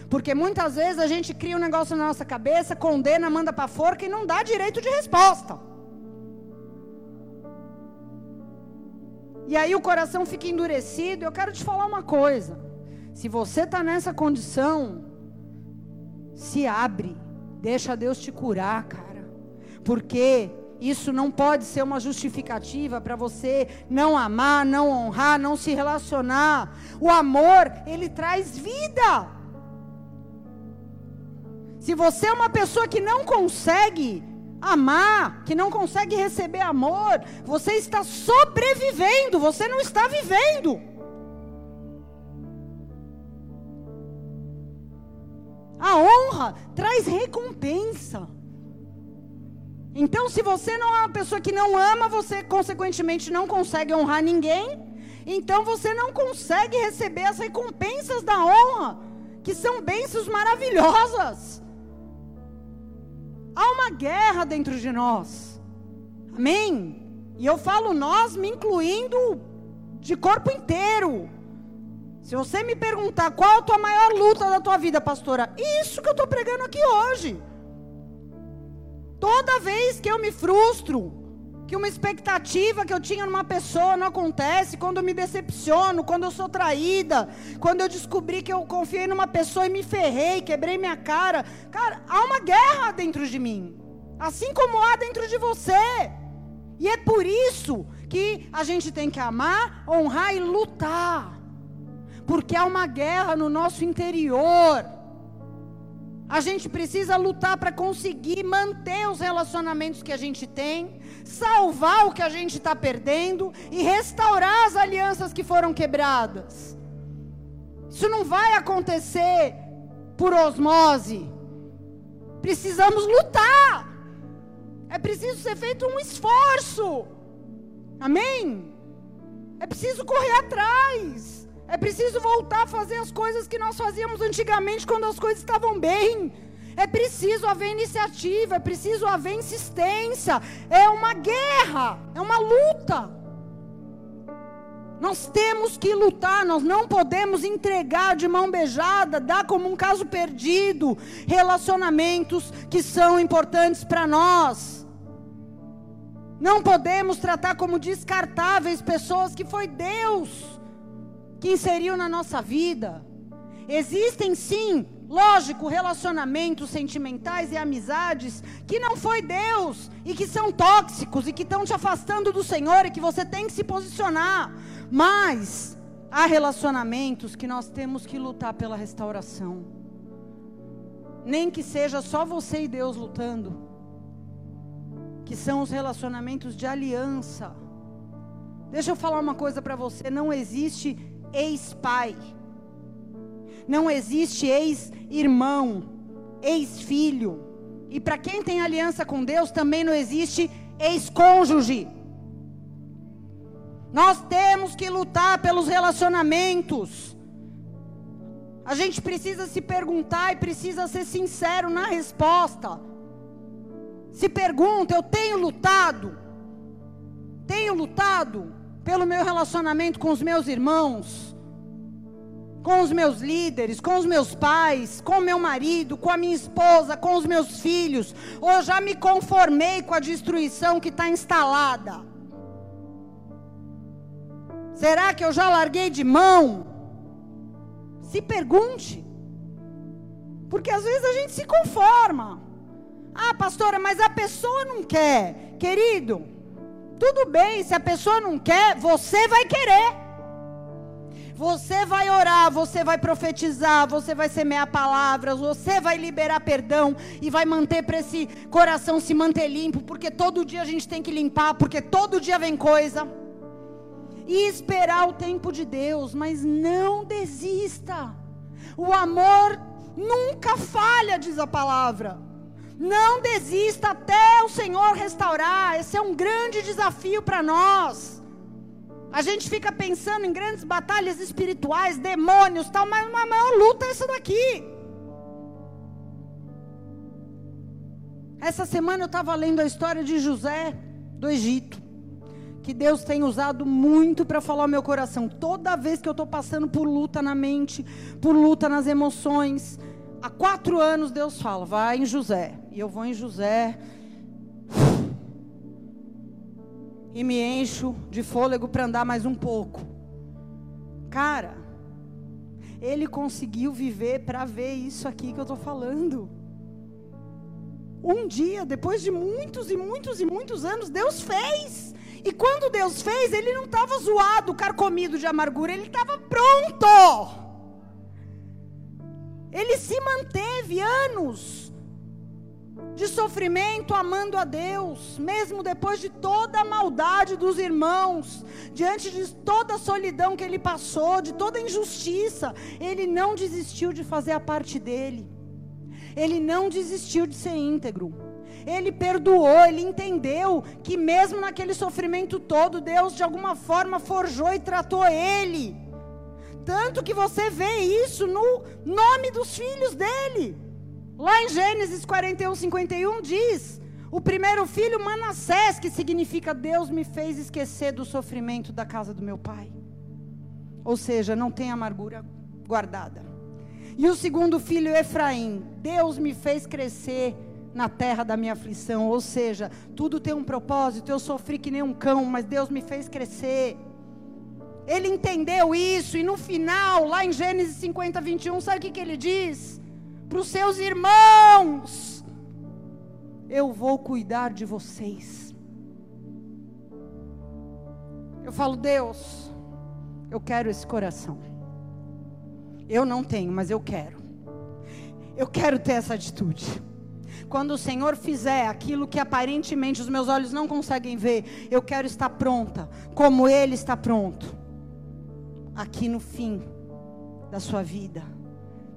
Porque muitas vezes a gente cria um negócio na nossa cabeça, condena, manda para forca e não dá direito de resposta. E aí o coração fica endurecido. Eu quero te falar uma coisa. Se você está nessa condição, se abre. Deixa Deus te curar, cara. Porque isso não pode ser uma justificativa para você não amar, não honrar, não se relacionar. O amor, ele traz vida. Se você é uma pessoa que não consegue amar, que não consegue receber amor, você está sobrevivendo, você não está vivendo. A honra traz recompensa. Então, se você não é uma pessoa que não ama, você consequentemente não consegue honrar ninguém. Então, você não consegue receber as recompensas da honra, que são bênçãos maravilhosas. Há uma guerra dentro de nós. Amém? E eu falo nós, me incluindo de corpo inteiro. Se você me perguntar qual a tua maior luta da tua vida, pastora, isso que eu estou pregando aqui hoje. Toda vez que eu me frustro, que uma expectativa que eu tinha numa pessoa não acontece, quando eu me decepciono, quando eu sou traída, quando eu descobri que eu confiei numa pessoa e me ferrei, quebrei minha cara. Cara, há uma guerra dentro de mim, assim como há dentro de você. E é por isso que a gente tem que amar, honrar e lutar. Porque há uma guerra no nosso interior. A gente precisa lutar para conseguir manter os relacionamentos que a gente tem, salvar o que a gente está perdendo e restaurar as alianças que foram quebradas. Isso não vai acontecer por osmose. Precisamos lutar. É preciso ser feito um esforço. Amém? É preciso correr atrás. É preciso voltar a fazer as coisas que nós fazíamos antigamente quando as coisas estavam bem. É preciso haver iniciativa, é preciso haver insistência. É uma guerra, é uma luta. Nós temos que lutar, nós não podemos entregar de mão beijada, dar como um caso perdido relacionamentos que são importantes para nós. Não podemos tratar como descartáveis pessoas que foi Deus que inseriu na nossa vida. Existem sim Lógico, relacionamentos sentimentais e amizades que não foi Deus e que são tóxicos e que estão te afastando do Senhor e que você tem que se posicionar. Mas há relacionamentos que nós temos que lutar pela restauração. Nem que seja só você e Deus lutando. que são os relacionamentos de aliança. Deixa eu falar uma coisa para você: não existe ex-pai, não existe ex-irmão, ex-filho. E para quem tem aliança com Deus, também não existe ex-cônjuge. Nós temos que lutar pelos relacionamentos. A gente precisa se perguntar e precisa ser sincero na resposta. Se pergunta, eu tenho lutado? Tenho lutado pelo meu relacionamento com os meus irmãos, com os meus líderes, com os meus pais, com meu marido, com a minha esposa, com os meus filhos? Ou eu já me conformei com a destruição que está instalada? Será que eu já larguei de mão? Se pergunte. Porque às vezes a gente se conforma. Ah, pastora, mas a pessoa não quer. Querido, tudo bem, se a pessoa não quer, você vai querer. Você vai orar, você vai profetizar, você vai semear palavras, você vai liberar perdão e vai manter para esse coração se manter limpo, porque todo dia a gente tem que limpar, porque todo dia vem coisa e esperar o tempo de Deus, mas não desista. O amor nunca falha, diz a palavra. Não desista até o Senhor restaurar. Esse é um grande desafio para nós. A gente fica pensando em grandes batalhas espirituais, demônios, tal, mas uma maior luta é essa daqui. Essa semana eu estava lendo a história de José do Egito que Deus tem usado muito para falar meu coração. Toda vez que eu estou passando por luta na mente, por luta nas emoções, há quatro anos Deus fala, vai em José. E eu vou em José. E me encho de fôlego para andar mais um pouco. Cara, ele conseguiu viver para ver isso aqui que eu estou falando. Um dia, depois de muitos e muitos e muitos anos, Deus fez. E quando Deus fez, ele não estava zoado, carcomido de amargura, ele estava pronto. Ele se manteve anos de sofrimento amando a Deus, mesmo depois de toda a maldade dos irmãos, diante de toda a solidão que ele passou, de toda a injustiça, ele não desistiu de fazer a parte dele. Ele não desistiu de ser íntegro. Ele perdoou, ele entendeu que mesmo naquele sofrimento todo, Deus de alguma forma forjou e tratou ele. Tanto que você vê isso no nome dos filhos dele. Lá em Gênesis 41, 51 diz: o primeiro filho, Manassés, que significa Deus me fez esquecer do sofrimento da casa do meu pai. Ou seja, não tem amargura guardada. E o segundo filho, Efraim, Deus me fez crescer na terra da minha aflição. Ou seja, tudo tem um propósito. Eu sofri que nem um cão, mas Deus me fez crescer. Ele entendeu isso, e no final, lá em Gênesis 50, 21, sabe o que, que ele diz? Para os seus irmãos: Eu vou cuidar de vocês. Eu falo, Deus, eu quero esse coração. Eu não tenho, mas eu quero. Eu quero ter essa atitude. Quando o Senhor fizer aquilo que aparentemente os meus olhos não conseguem ver, eu quero estar pronta, como Ele está pronto, aqui no fim da sua vida.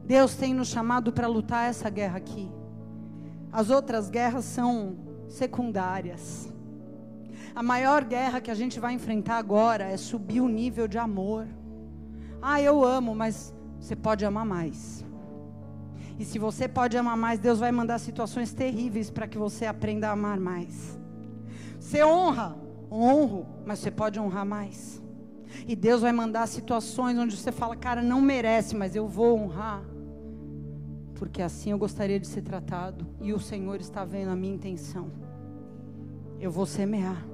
Deus tem nos chamado para lutar essa guerra aqui. As outras guerras são secundárias. A maior guerra que a gente vai enfrentar agora é subir o nível de amor. Ah, eu amo, mas você pode amar mais. E se você pode amar mais, Deus vai mandar situações terríveis para que você aprenda a amar mais. Você honra, honro, mas você pode honrar mais. E Deus vai mandar situações onde você fala, cara, não merece, mas eu vou honrar. Porque assim eu gostaria de ser tratado. E o Senhor está vendo a minha intenção. Eu vou semear.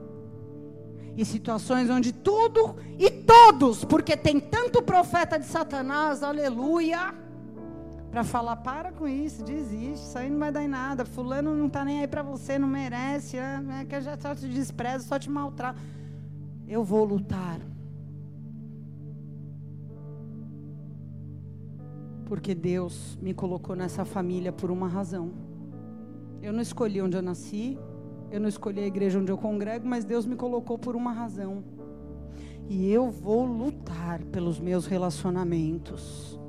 E situações onde tudo e todos, porque tem tanto profeta de Satanás, aleluia para falar, para com isso, desiste, isso aí não vai dar em nada, fulano não está nem aí para você, não merece, é, é que já só te despreza, só te maltrata. Eu vou lutar. Porque Deus me colocou nessa família por uma razão. Eu não escolhi onde eu nasci, Eu não escolhi a igreja onde eu congrego, mas Deus me colocou por uma razão. E eu vou lutar pelos meus relacionamentos.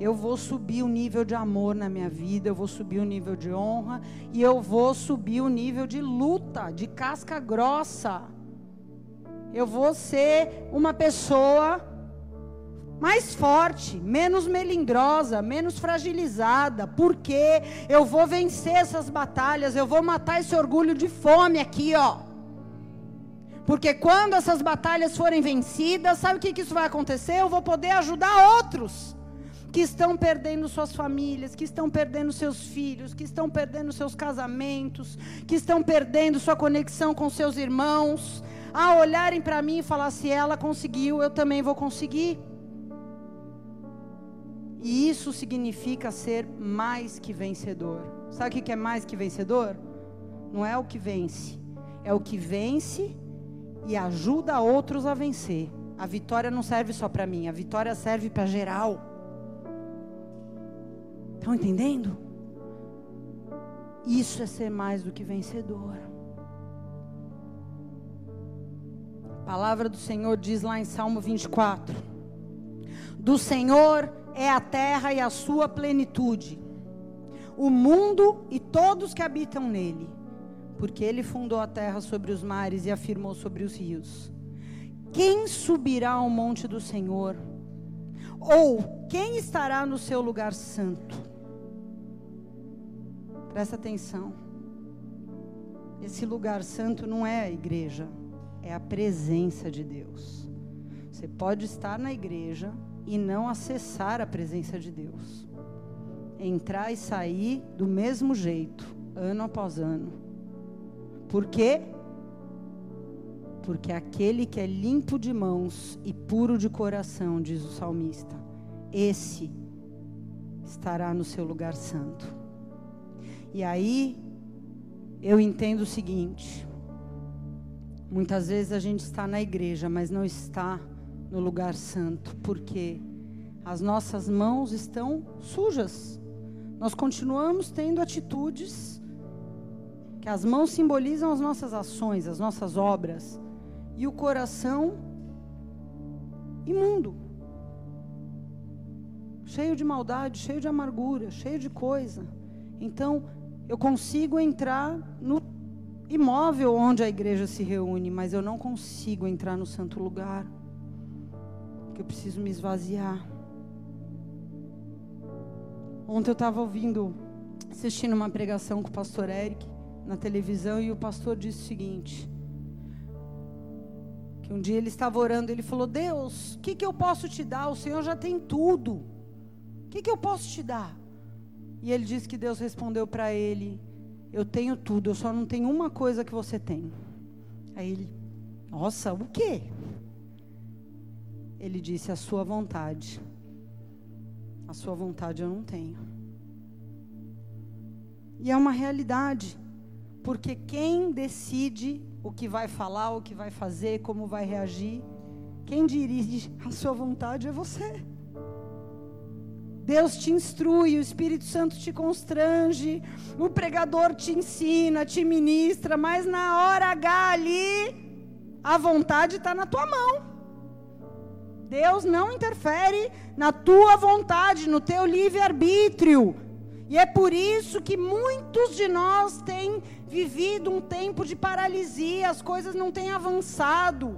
Eu vou subir o nível de amor na minha vida, eu vou subir o nível de honra e eu vou subir o nível de luta, de casca grossa. Eu vou ser uma pessoa mais forte, menos melindrosa, menos fragilizada, porque eu vou vencer essas batalhas, eu vou matar esse orgulho de fome aqui, ó. Porque quando essas batalhas forem vencidas, sabe o que, que isso vai acontecer? Eu vou poder ajudar outros que estão perdendo suas famílias, que estão perdendo seus filhos, que estão perdendo seus casamentos, que estão perdendo sua conexão com seus irmãos, a olharem para mim e falar: se ela conseguiu, eu também vou conseguir. E isso significa ser mais que vencedor. Sabe o que é mais que vencedor? Não é o que vence, é o que vence e ajuda outros a vencer. A vitória não serve só para mim, a vitória serve para geral. Estão entendendo? Isso é ser mais do que vencedor. A palavra do Senhor diz lá em Salmo 24: Do Senhor é a terra e a sua plenitude, o mundo e todos que habitam nele, porque ele fundou a terra sobre os mares e afirmou sobre os rios. Quem subirá ao monte do Senhor? Ou quem estará no seu lugar santo? Presta atenção. Esse lugar santo não é a igreja, é a presença de Deus. Você pode estar na igreja, e não acessar a presença de Deus. Entrar e sair do mesmo jeito, ano após ano. Por quê? Porque aquele que é limpo de mãos e puro de coração, diz o salmista, esse estará no seu lugar santo. E aí eu entendo o seguinte: muitas vezes a gente está na igreja, mas não está no lugar santo, porque as nossas mãos estão sujas. Nós continuamos tendo atitudes que as mãos simbolizam as nossas ações, as nossas obras, e o coração imundo. Cheio de maldade, cheio de amargura, cheio de coisa. Então, eu consigo entrar no imóvel onde a igreja se reúne, mas eu não consigo entrar no santo lugar que eu preciso me esvaziar. Ontem eu estava ouvindo, assistindo uma pregação com o pastor Eric na televisão e o pastor disse o seguinte: que um dia ele estava orando, ele falou: Deus, o que, que eu posso te dar? O Senhor já tem tudo. O que, que eu posso te dar? E ele disse que Deus respondeu para ele: Eu tenho tudo, eu só não tenho uma coisa que você tem. Aí ele, nossa, o quê? Ele disse: A sua vontade. A sua vontade eu não tenho. E é uma realidade. Porque quem decide o que vai falar, o que vai fazer, como vai reagir, quem dirige a sua vontade é você. Deus te instrui, o Espírito Santo te constrange, o pregador te ensina, te ministra, mas na hora H ali, a vontade está na tua mão. Deus não interfere na tua vontade, no teu livre-arbítrio. E é por isso que muitos de nós têm vivido um tempo de paralisia, as coisas não têm avançado.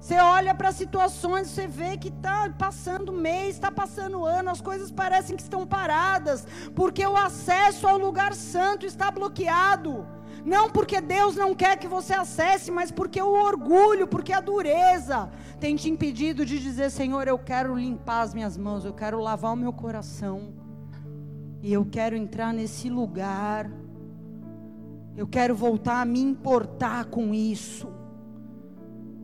Você olha para situações, você vê que está passando mês, está passando ano, as coisas parecem que estão paradas, porque o acesso ao lugar santo está bloqueado. Não porque Deus não quer que você acesse, mas porque o orgulho, porque a dureza tem te impedido de dizer: Senhor, eu quero limpar as minhas mãos, eu quero lavar o meu coração, e eu quero entrar nesse lugar, eu quero voltar a me importar com isso.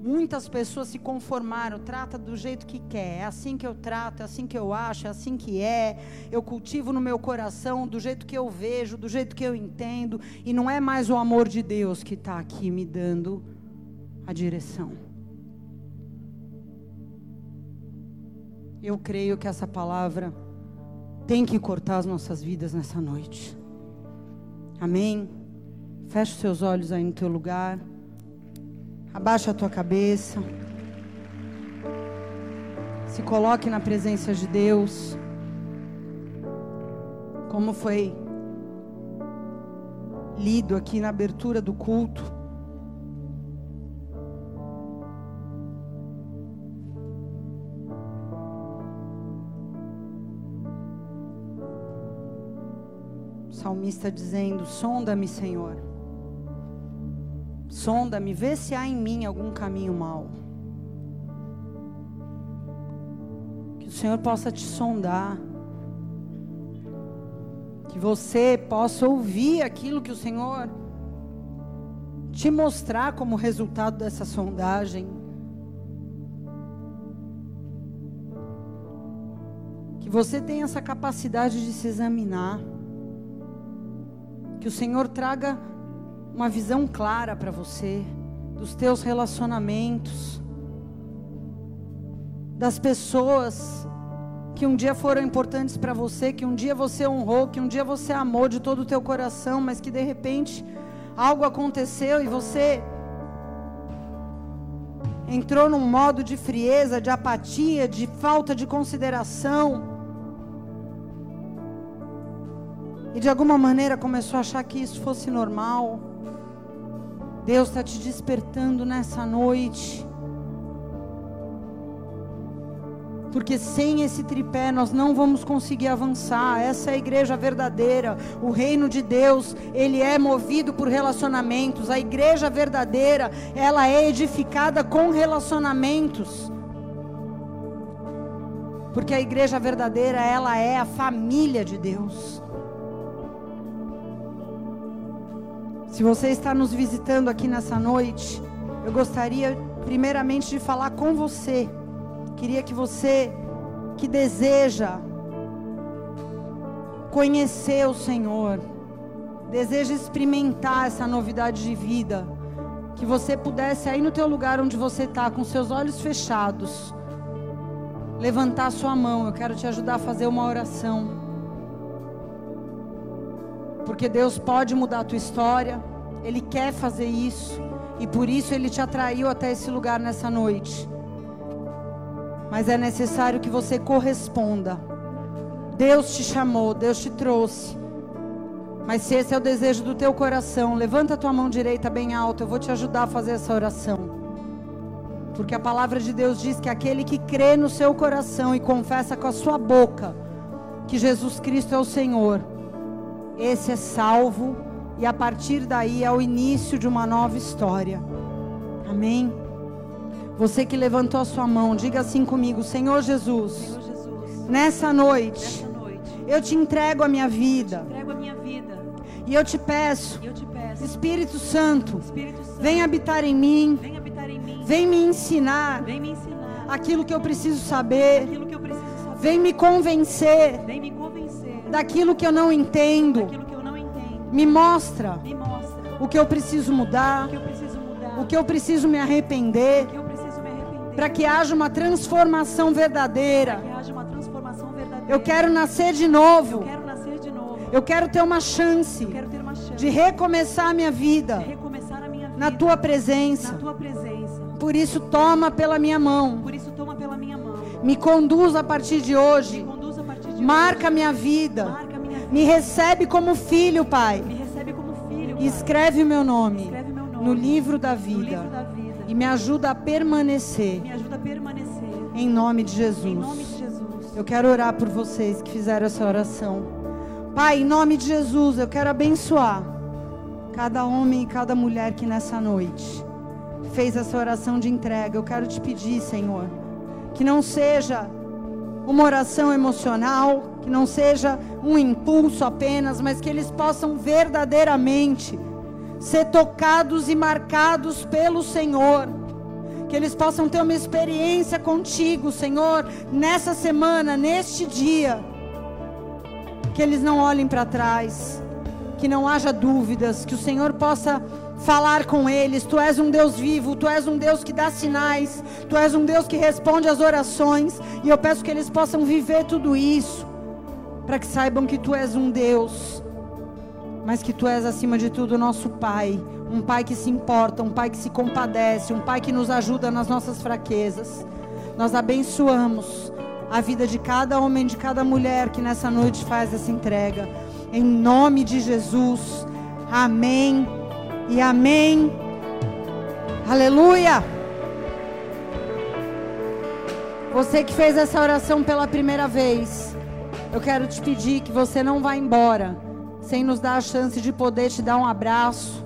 Muitas pessoas se conformaram, trata do jeito que quer, é assim que eu trato, é assim que eu acho, é assim que é. Eu cultivo no meu coração do jeito que eu vejo, do jeito que eu entendo, e não é mais o amor de Deus que está aqui me dando a direção. Eu creio que essa palavra tem que cortar as nossas vidas nessa noite. Amém? Feche seus olhos aí no teu lugar. Abaixa a tua cabeça. Se coloque na presença de Deus. Como foi lido aqui na abertura do culto. O salmista dizendo: Sonda-me, Senhor. Sonda-me, vê se há em mim algum caminho mau. Que o Senhor possa te sondar que você possa ouvir aquilo que o Senhor te mostrar como resultado dessa sondagem. Que você tenha essa capacidade de se examinar. Que o Senhor traga uma visão clara para você dos teus relacionamentos, das pessoas que um dia foram importantes para você, que um dia você honrou, que um dia você amou de todo o teu coração, mas que de repente algo aconteceu e você entrou num modo de frieza, de apatia, de falta de consideração. E de alguma maneira começou a achar que isso fosse normal. Deus está te despertando nessa noite Porque sem esse tripé nós não vamos conseguir avançar. Essa é a igreja verdadeira. O reino de Deus, ele é movido por relacionamentos. A igreja verdadeira, ela é edificada com relacionamentos. Porque a igreja verdadeira, ela é a família de Deus. Se você está nos visitando aqui nessa noite, eu gostaria primeiramente de falar com você Queria que você que deseja conhecer o Senhor, deseja experimentar essa novidade de vida, que você pudesse aí no teu lugar onde você está, com seus olhos fechados, levantar sua mão. Eu quero te ajudar a fazer uma oração. Porque Deus pode mudar a tua história, Ele quer fazer isso, e por isso Ele te atraiu até esse lugar nessa noite. Mas é necessário que você corresponda. Deus te chamou, Deus te trouxe. Mas se esse é o desejo do teu coração, levanta a tua mão direita bem alta, eu vou te ajudar a fazer essa oração. Porque a palavra de Deus diz que aquele que crê no seu coração e confessa com a sua boca que Jesus Cristo é o Senhor, esse é salvo e a partir daí é o início de uma nova história. Amém. Você que levantou a sua mão, diga assim comigo: Senhor Jesus, Senhor Jesus nessa, noite, nessa noite, eu te entrego a minha vida. A minha vida e eu te peço, eu te peço Espírito, Santo, Espírito Santo, vem habitar em mim, vem, habitar em mim, vem me ensinar, vem me ensinar aquilo que eu preciso saber, aquilo que eu preciso saber vem me convencer, vem me convencer daquilo que eu não entendo, Me mostra, me mostra o que eu preciso mudar, o que eu preciso, mudar, o que eu preciso me arrepender para que haja uma transformação verdadeira. Eu quero nascer de novo. Eu quero ter uma chance de recomeçar a minha vida na tua presença. Por isso toma pela minha mão. Me conduz a partir de hoje. Marca minha vida. Me recebe como filho, Pai. E escreve o meu nome no livro da vida. E me ajuda a permanecer. Me ajuda a permanecer. Em nome de Jesus. Em nome de Jesus. Eu quero orar por vocês que fizeram essa oração. Pai, em nome de Jesus, eu quero abençoar cada homem e cada mulher que nessa noite fez essa oração de entrega. Eu quero te pedir, Senhor, que não seja uma oração emocional, que não seja um impulso apenas, mas que eles possam verdadeiramente ser tocados e marcados pelo Senhor. Que eles possam ter uma experiência contigo, Senhor, nessa semana, neste dia. Que eles não olhem para trás, que não haja dúvidas, que o Senhor possa falar com eles. Tu és um Deus vivo, tu és um Deus que dá sinais, tu és um Deus que responde às orações. E eu peço que eles possam viver tudo isso, para que saibam que tu és um Deus mas que tu és acima de tudo nosso Pai, um Pai que se importa, um Pai que se compadece, um Pai que nos ajuda nas nossas fraquezas. Nós abençoamos a vida de cada homem, de cada mulher que nessa noite faz essa entrega. Em nome de Jesus. Amém e amém. Aleluia. Você que fez essa oração pela primeira vez, eu quero te pedir que você não vá embora sem nos dar a chance de poder te dar um abraço.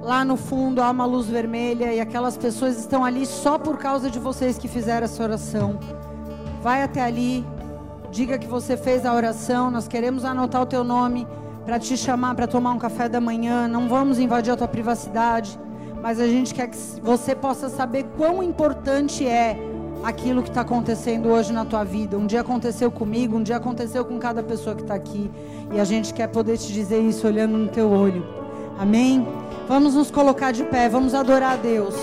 Lá no fundo há uma luz vermelha e aquelas pessoas estão ali só por causa de vocês que fizeram essa oração. Vai até ali, diga que você fez a oração, nós queremos anotar o teu nome para te chamar para tomar um café da manhã. Não vamos invadir a tua privacidade, mas a gente quer que você possa saber quão importante é aquilo que está acontecendo hoje na tua vida. Um dia aconteceu comigo, um dia aconteceu com cada pessoa que está aqui. E a gente quer poder te dizer isso olhando no teu olho. Amém? Vamos nos colocar de pé, vamos adorar a Deus.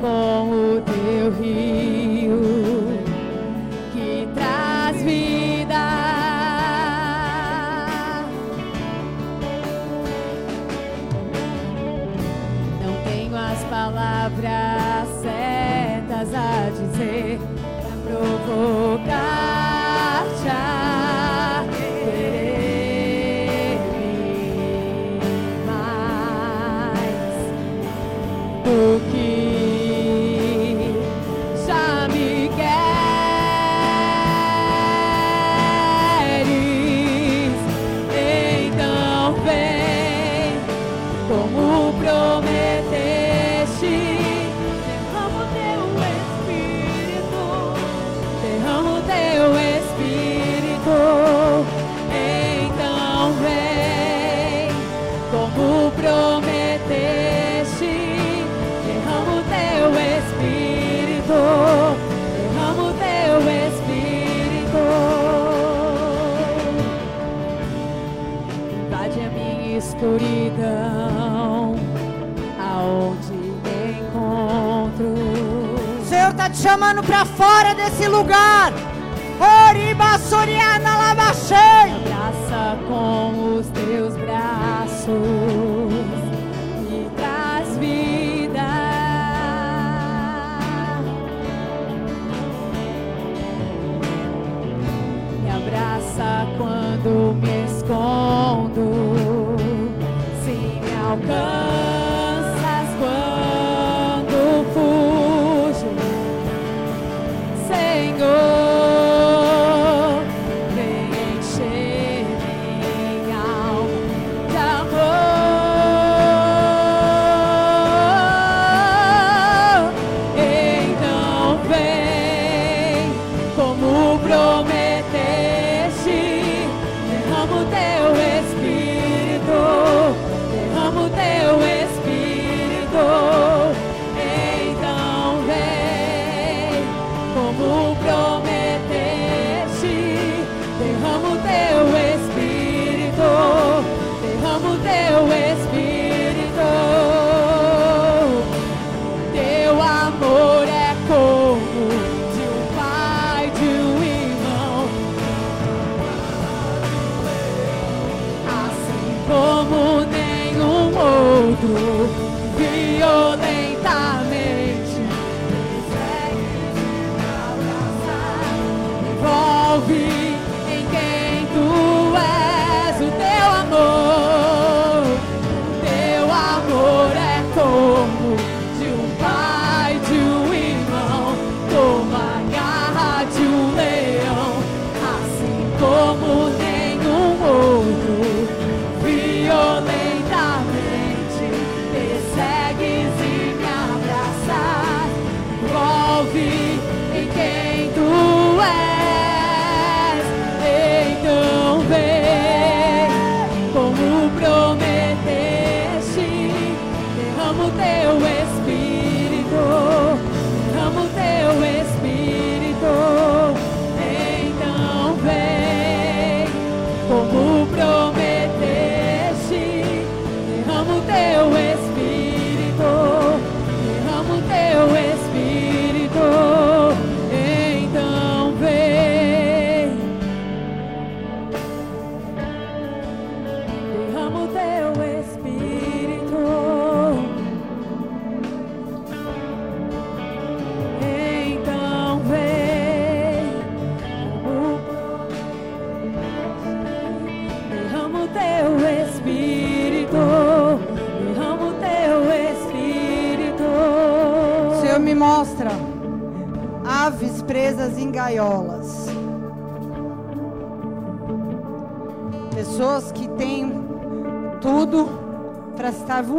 Me escuridão, aonde me encontro. O Senhor está te chamando para fora desse lugar. Oriba Soriana Lavachei. Abraça com os teus braços e traz vida. Me abraça quando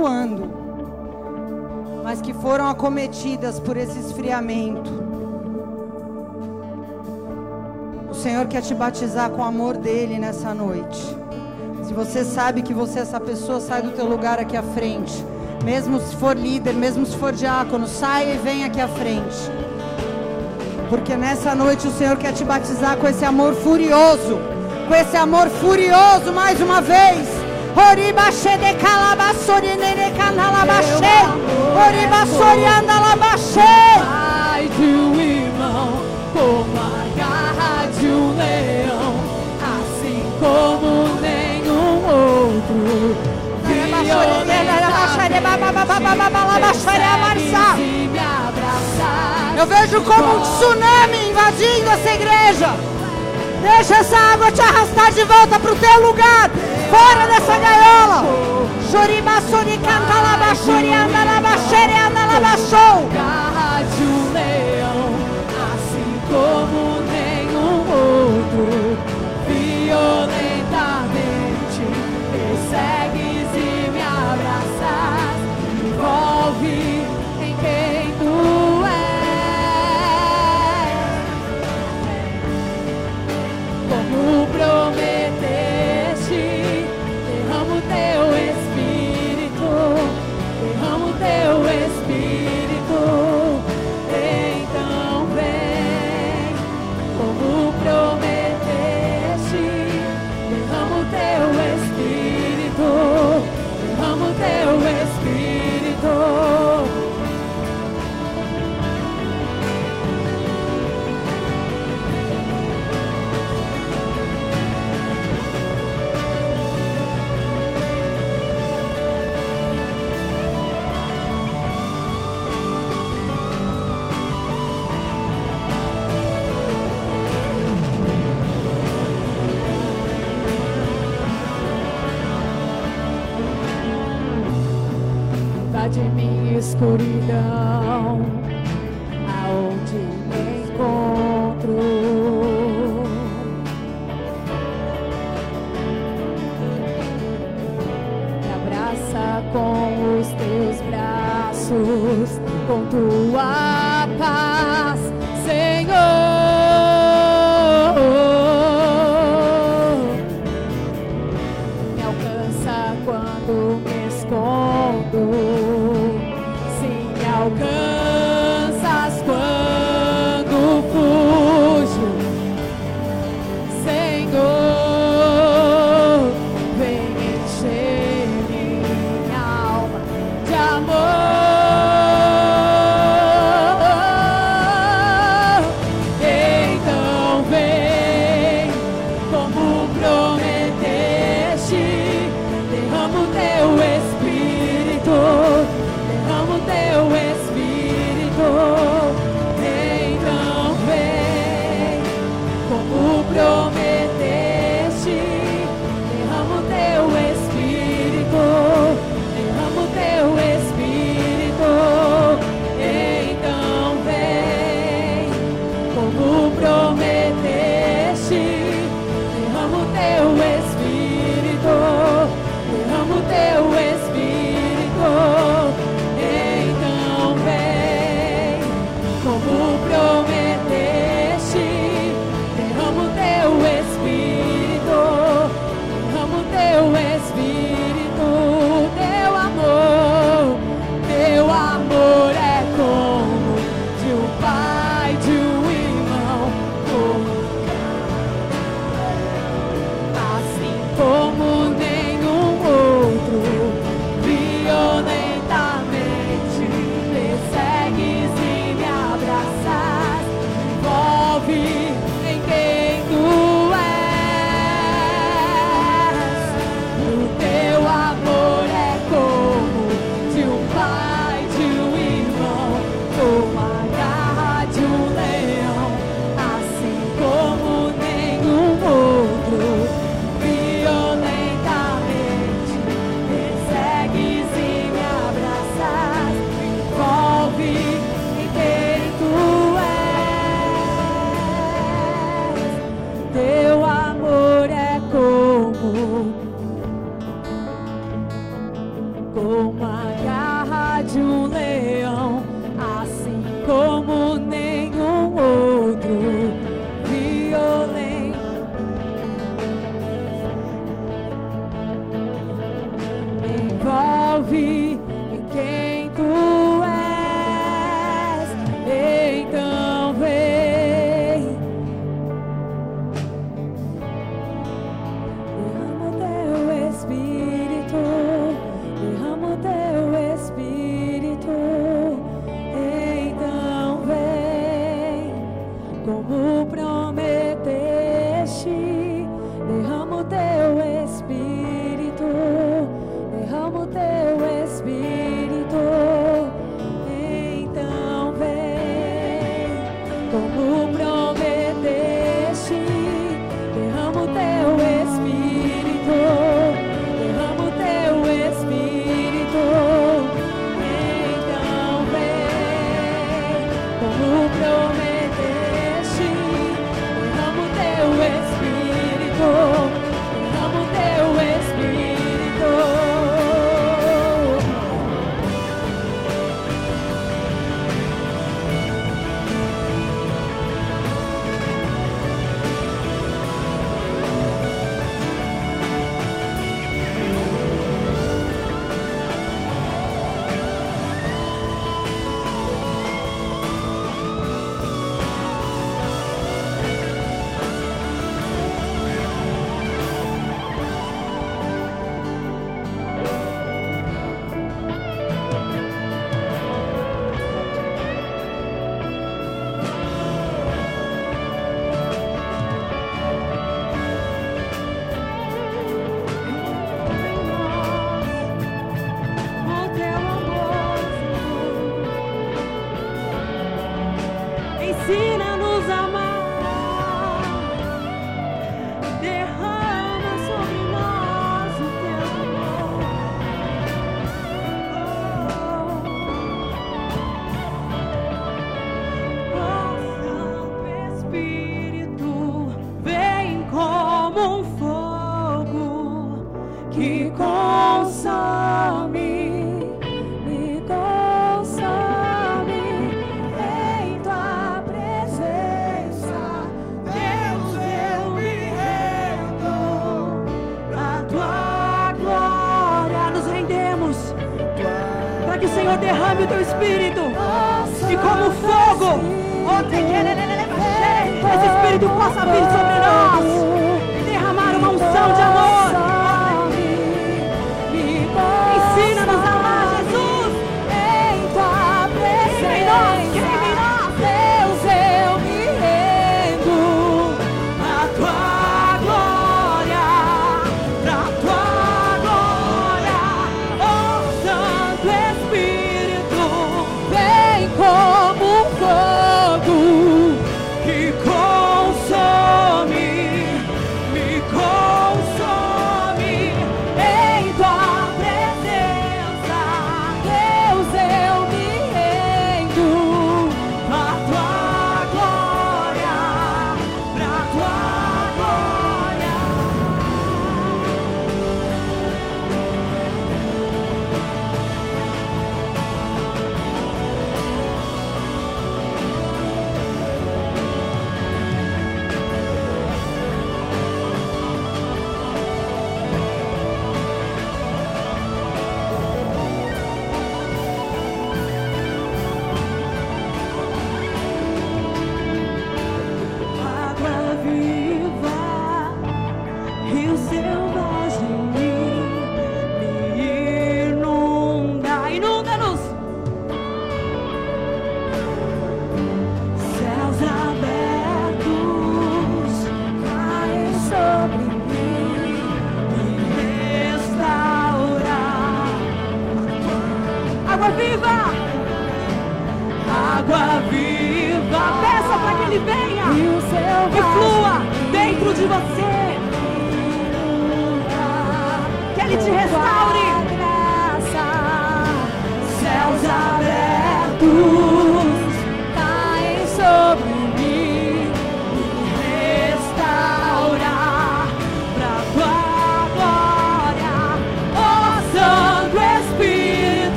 voando, mas que foram acometidas por esse esfriamento. O Senhor quer te batizar com o amor dele nessa noite. Se você sabe que você é essa pessoa, sai do teu lugar aqui à frente. Mesmo se for líder, mesmo se for diácono, saia e vem aqui à frente. Porque nessa noite o Senhor quer te batizar com esse amor furioso. Com esse amor furioso mais uma vez. Oribaxe de calabassori nene canalabaxe. Oribassori andalabaxe. Pai de um irmão, como a garra de um leão, assim como nenhum outro. Eu vejo como um tsunami invadindo essa igreja. Deixa essa água te arrastar de volta para o teu lugar. Fora dessa gaiola. Choribassori cantalabachori andalabaxere andalabachou. garra de um leão, assim como nenhum outro. Escuridão, aonde me encontro. Me abraça com os teus braços, com tua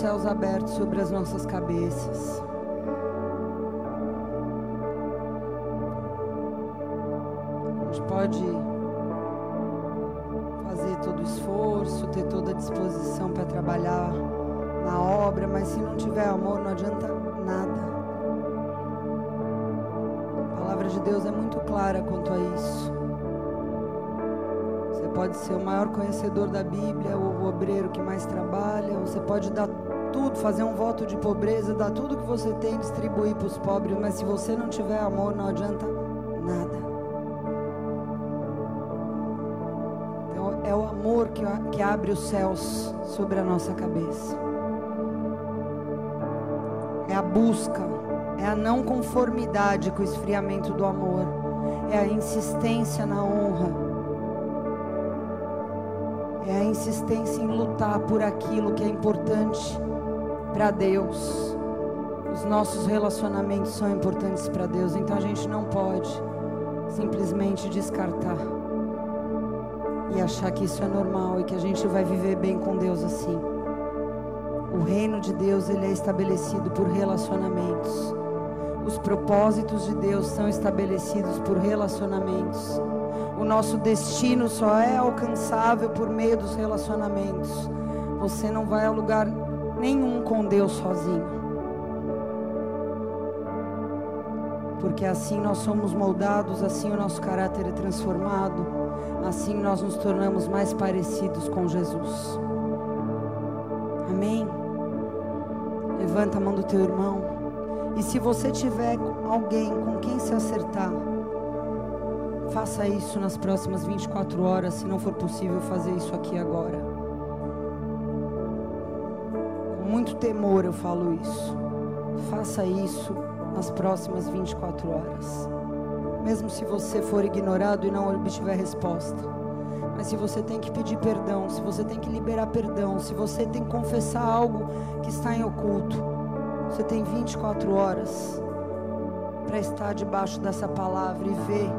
céus abertos sobre as nossas cabeças. Fazer um voto de pobreza, dar tudo que você tem, distribuir para os pobres, mas se você não tiver amor, não adianta nada. Então, é o amor que, que abre os céus sobre a nossa cabeça. É a busca, é a não conformidade com o esfriamento do amor, é a insistência na honra. É a insistência em lutar por aquilo que é importante para Deus. Os nossos relacionamentos são importantes para Deus, então a gente não pode simplesmente descartar e achar que isso é normal e que a gente vai viver bem com Deus assim. O reino de Deus ele é estabelecido por relacionamentos. Os propósitos de Deus são estabelecidos por relacionamentos. O nosso destino só é alcançável por meio dos relacionamentos. Você não vai a lugar nenhum com Deus sozinho. Porque assim nós somos moldados, assim o nosso caráter é transformado, assim nós nos tornamos mais parecidos com Jesus. Amém? Levanta a mão do teu irmão. E se você tiver alguém com quem se acertar, faça isso nas próximas 24 horas, se não for possível fazer isso aqui agora. Muito temor eu falo isso. Faça isso nas próximas 24 horas. Mesmo se você for ignorado e não obtiver resposta. Mas se você tem que pedir perdão, se você tem que liberar perdão, se você tem que confessar algo que está em oculto, você tem 24 horas para estar debaixo dessa palavra e ver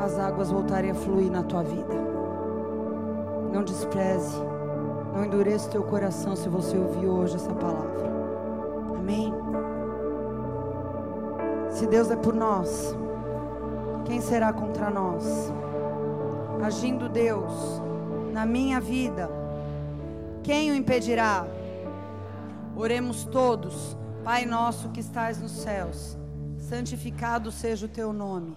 as águas voltarem a fluir na tua vida. Não despreze, não endureça o teu coração se você ouvir hoje essa palavra. Amém? Se Deus é por nós, quem será contra nós? Agindo Deus na minha vida, quem o impedirá? Oremos todos, Pai nosso que estás nos céus, santificado seja o teu nome.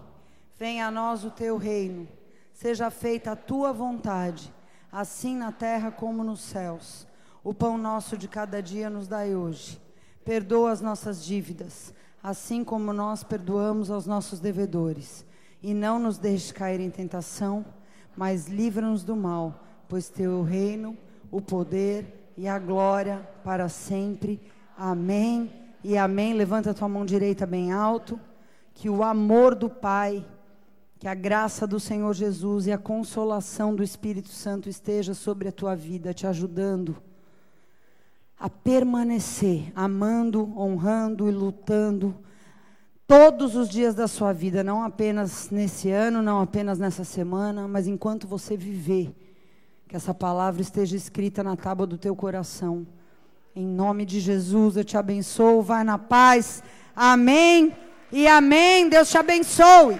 Venha a nós o teu reino. Seja feita a tua vontade, assim na terra como nos céus. O pão nosso de cada dia nos dai hoje. Perdoa as nossas dívidas, assim como nós perdoamos aos nossos devedores. E não nos deixes cair em tentação, mas livra-nos do mal, pois teu o reino, o poder e a glória para sempre. Amém e amém. Levanta a tua mão direita bem alto. Que o amor do Pai, que a graça do Senhor Jesus e a consolação do Espírito Santo esteja sobre a tua vida, te ajudando a permanecer amando, honrando e lutando todos os dias da sua vida, não apenas nesse ano, não apenas nessa semana, mas enquanto você viver. Que essa palavra esteja escrita na tábua do teu coração. Em nome de Jesus, eu te abençoo. Vai na paz. Amém e amém. Deus te abençoe.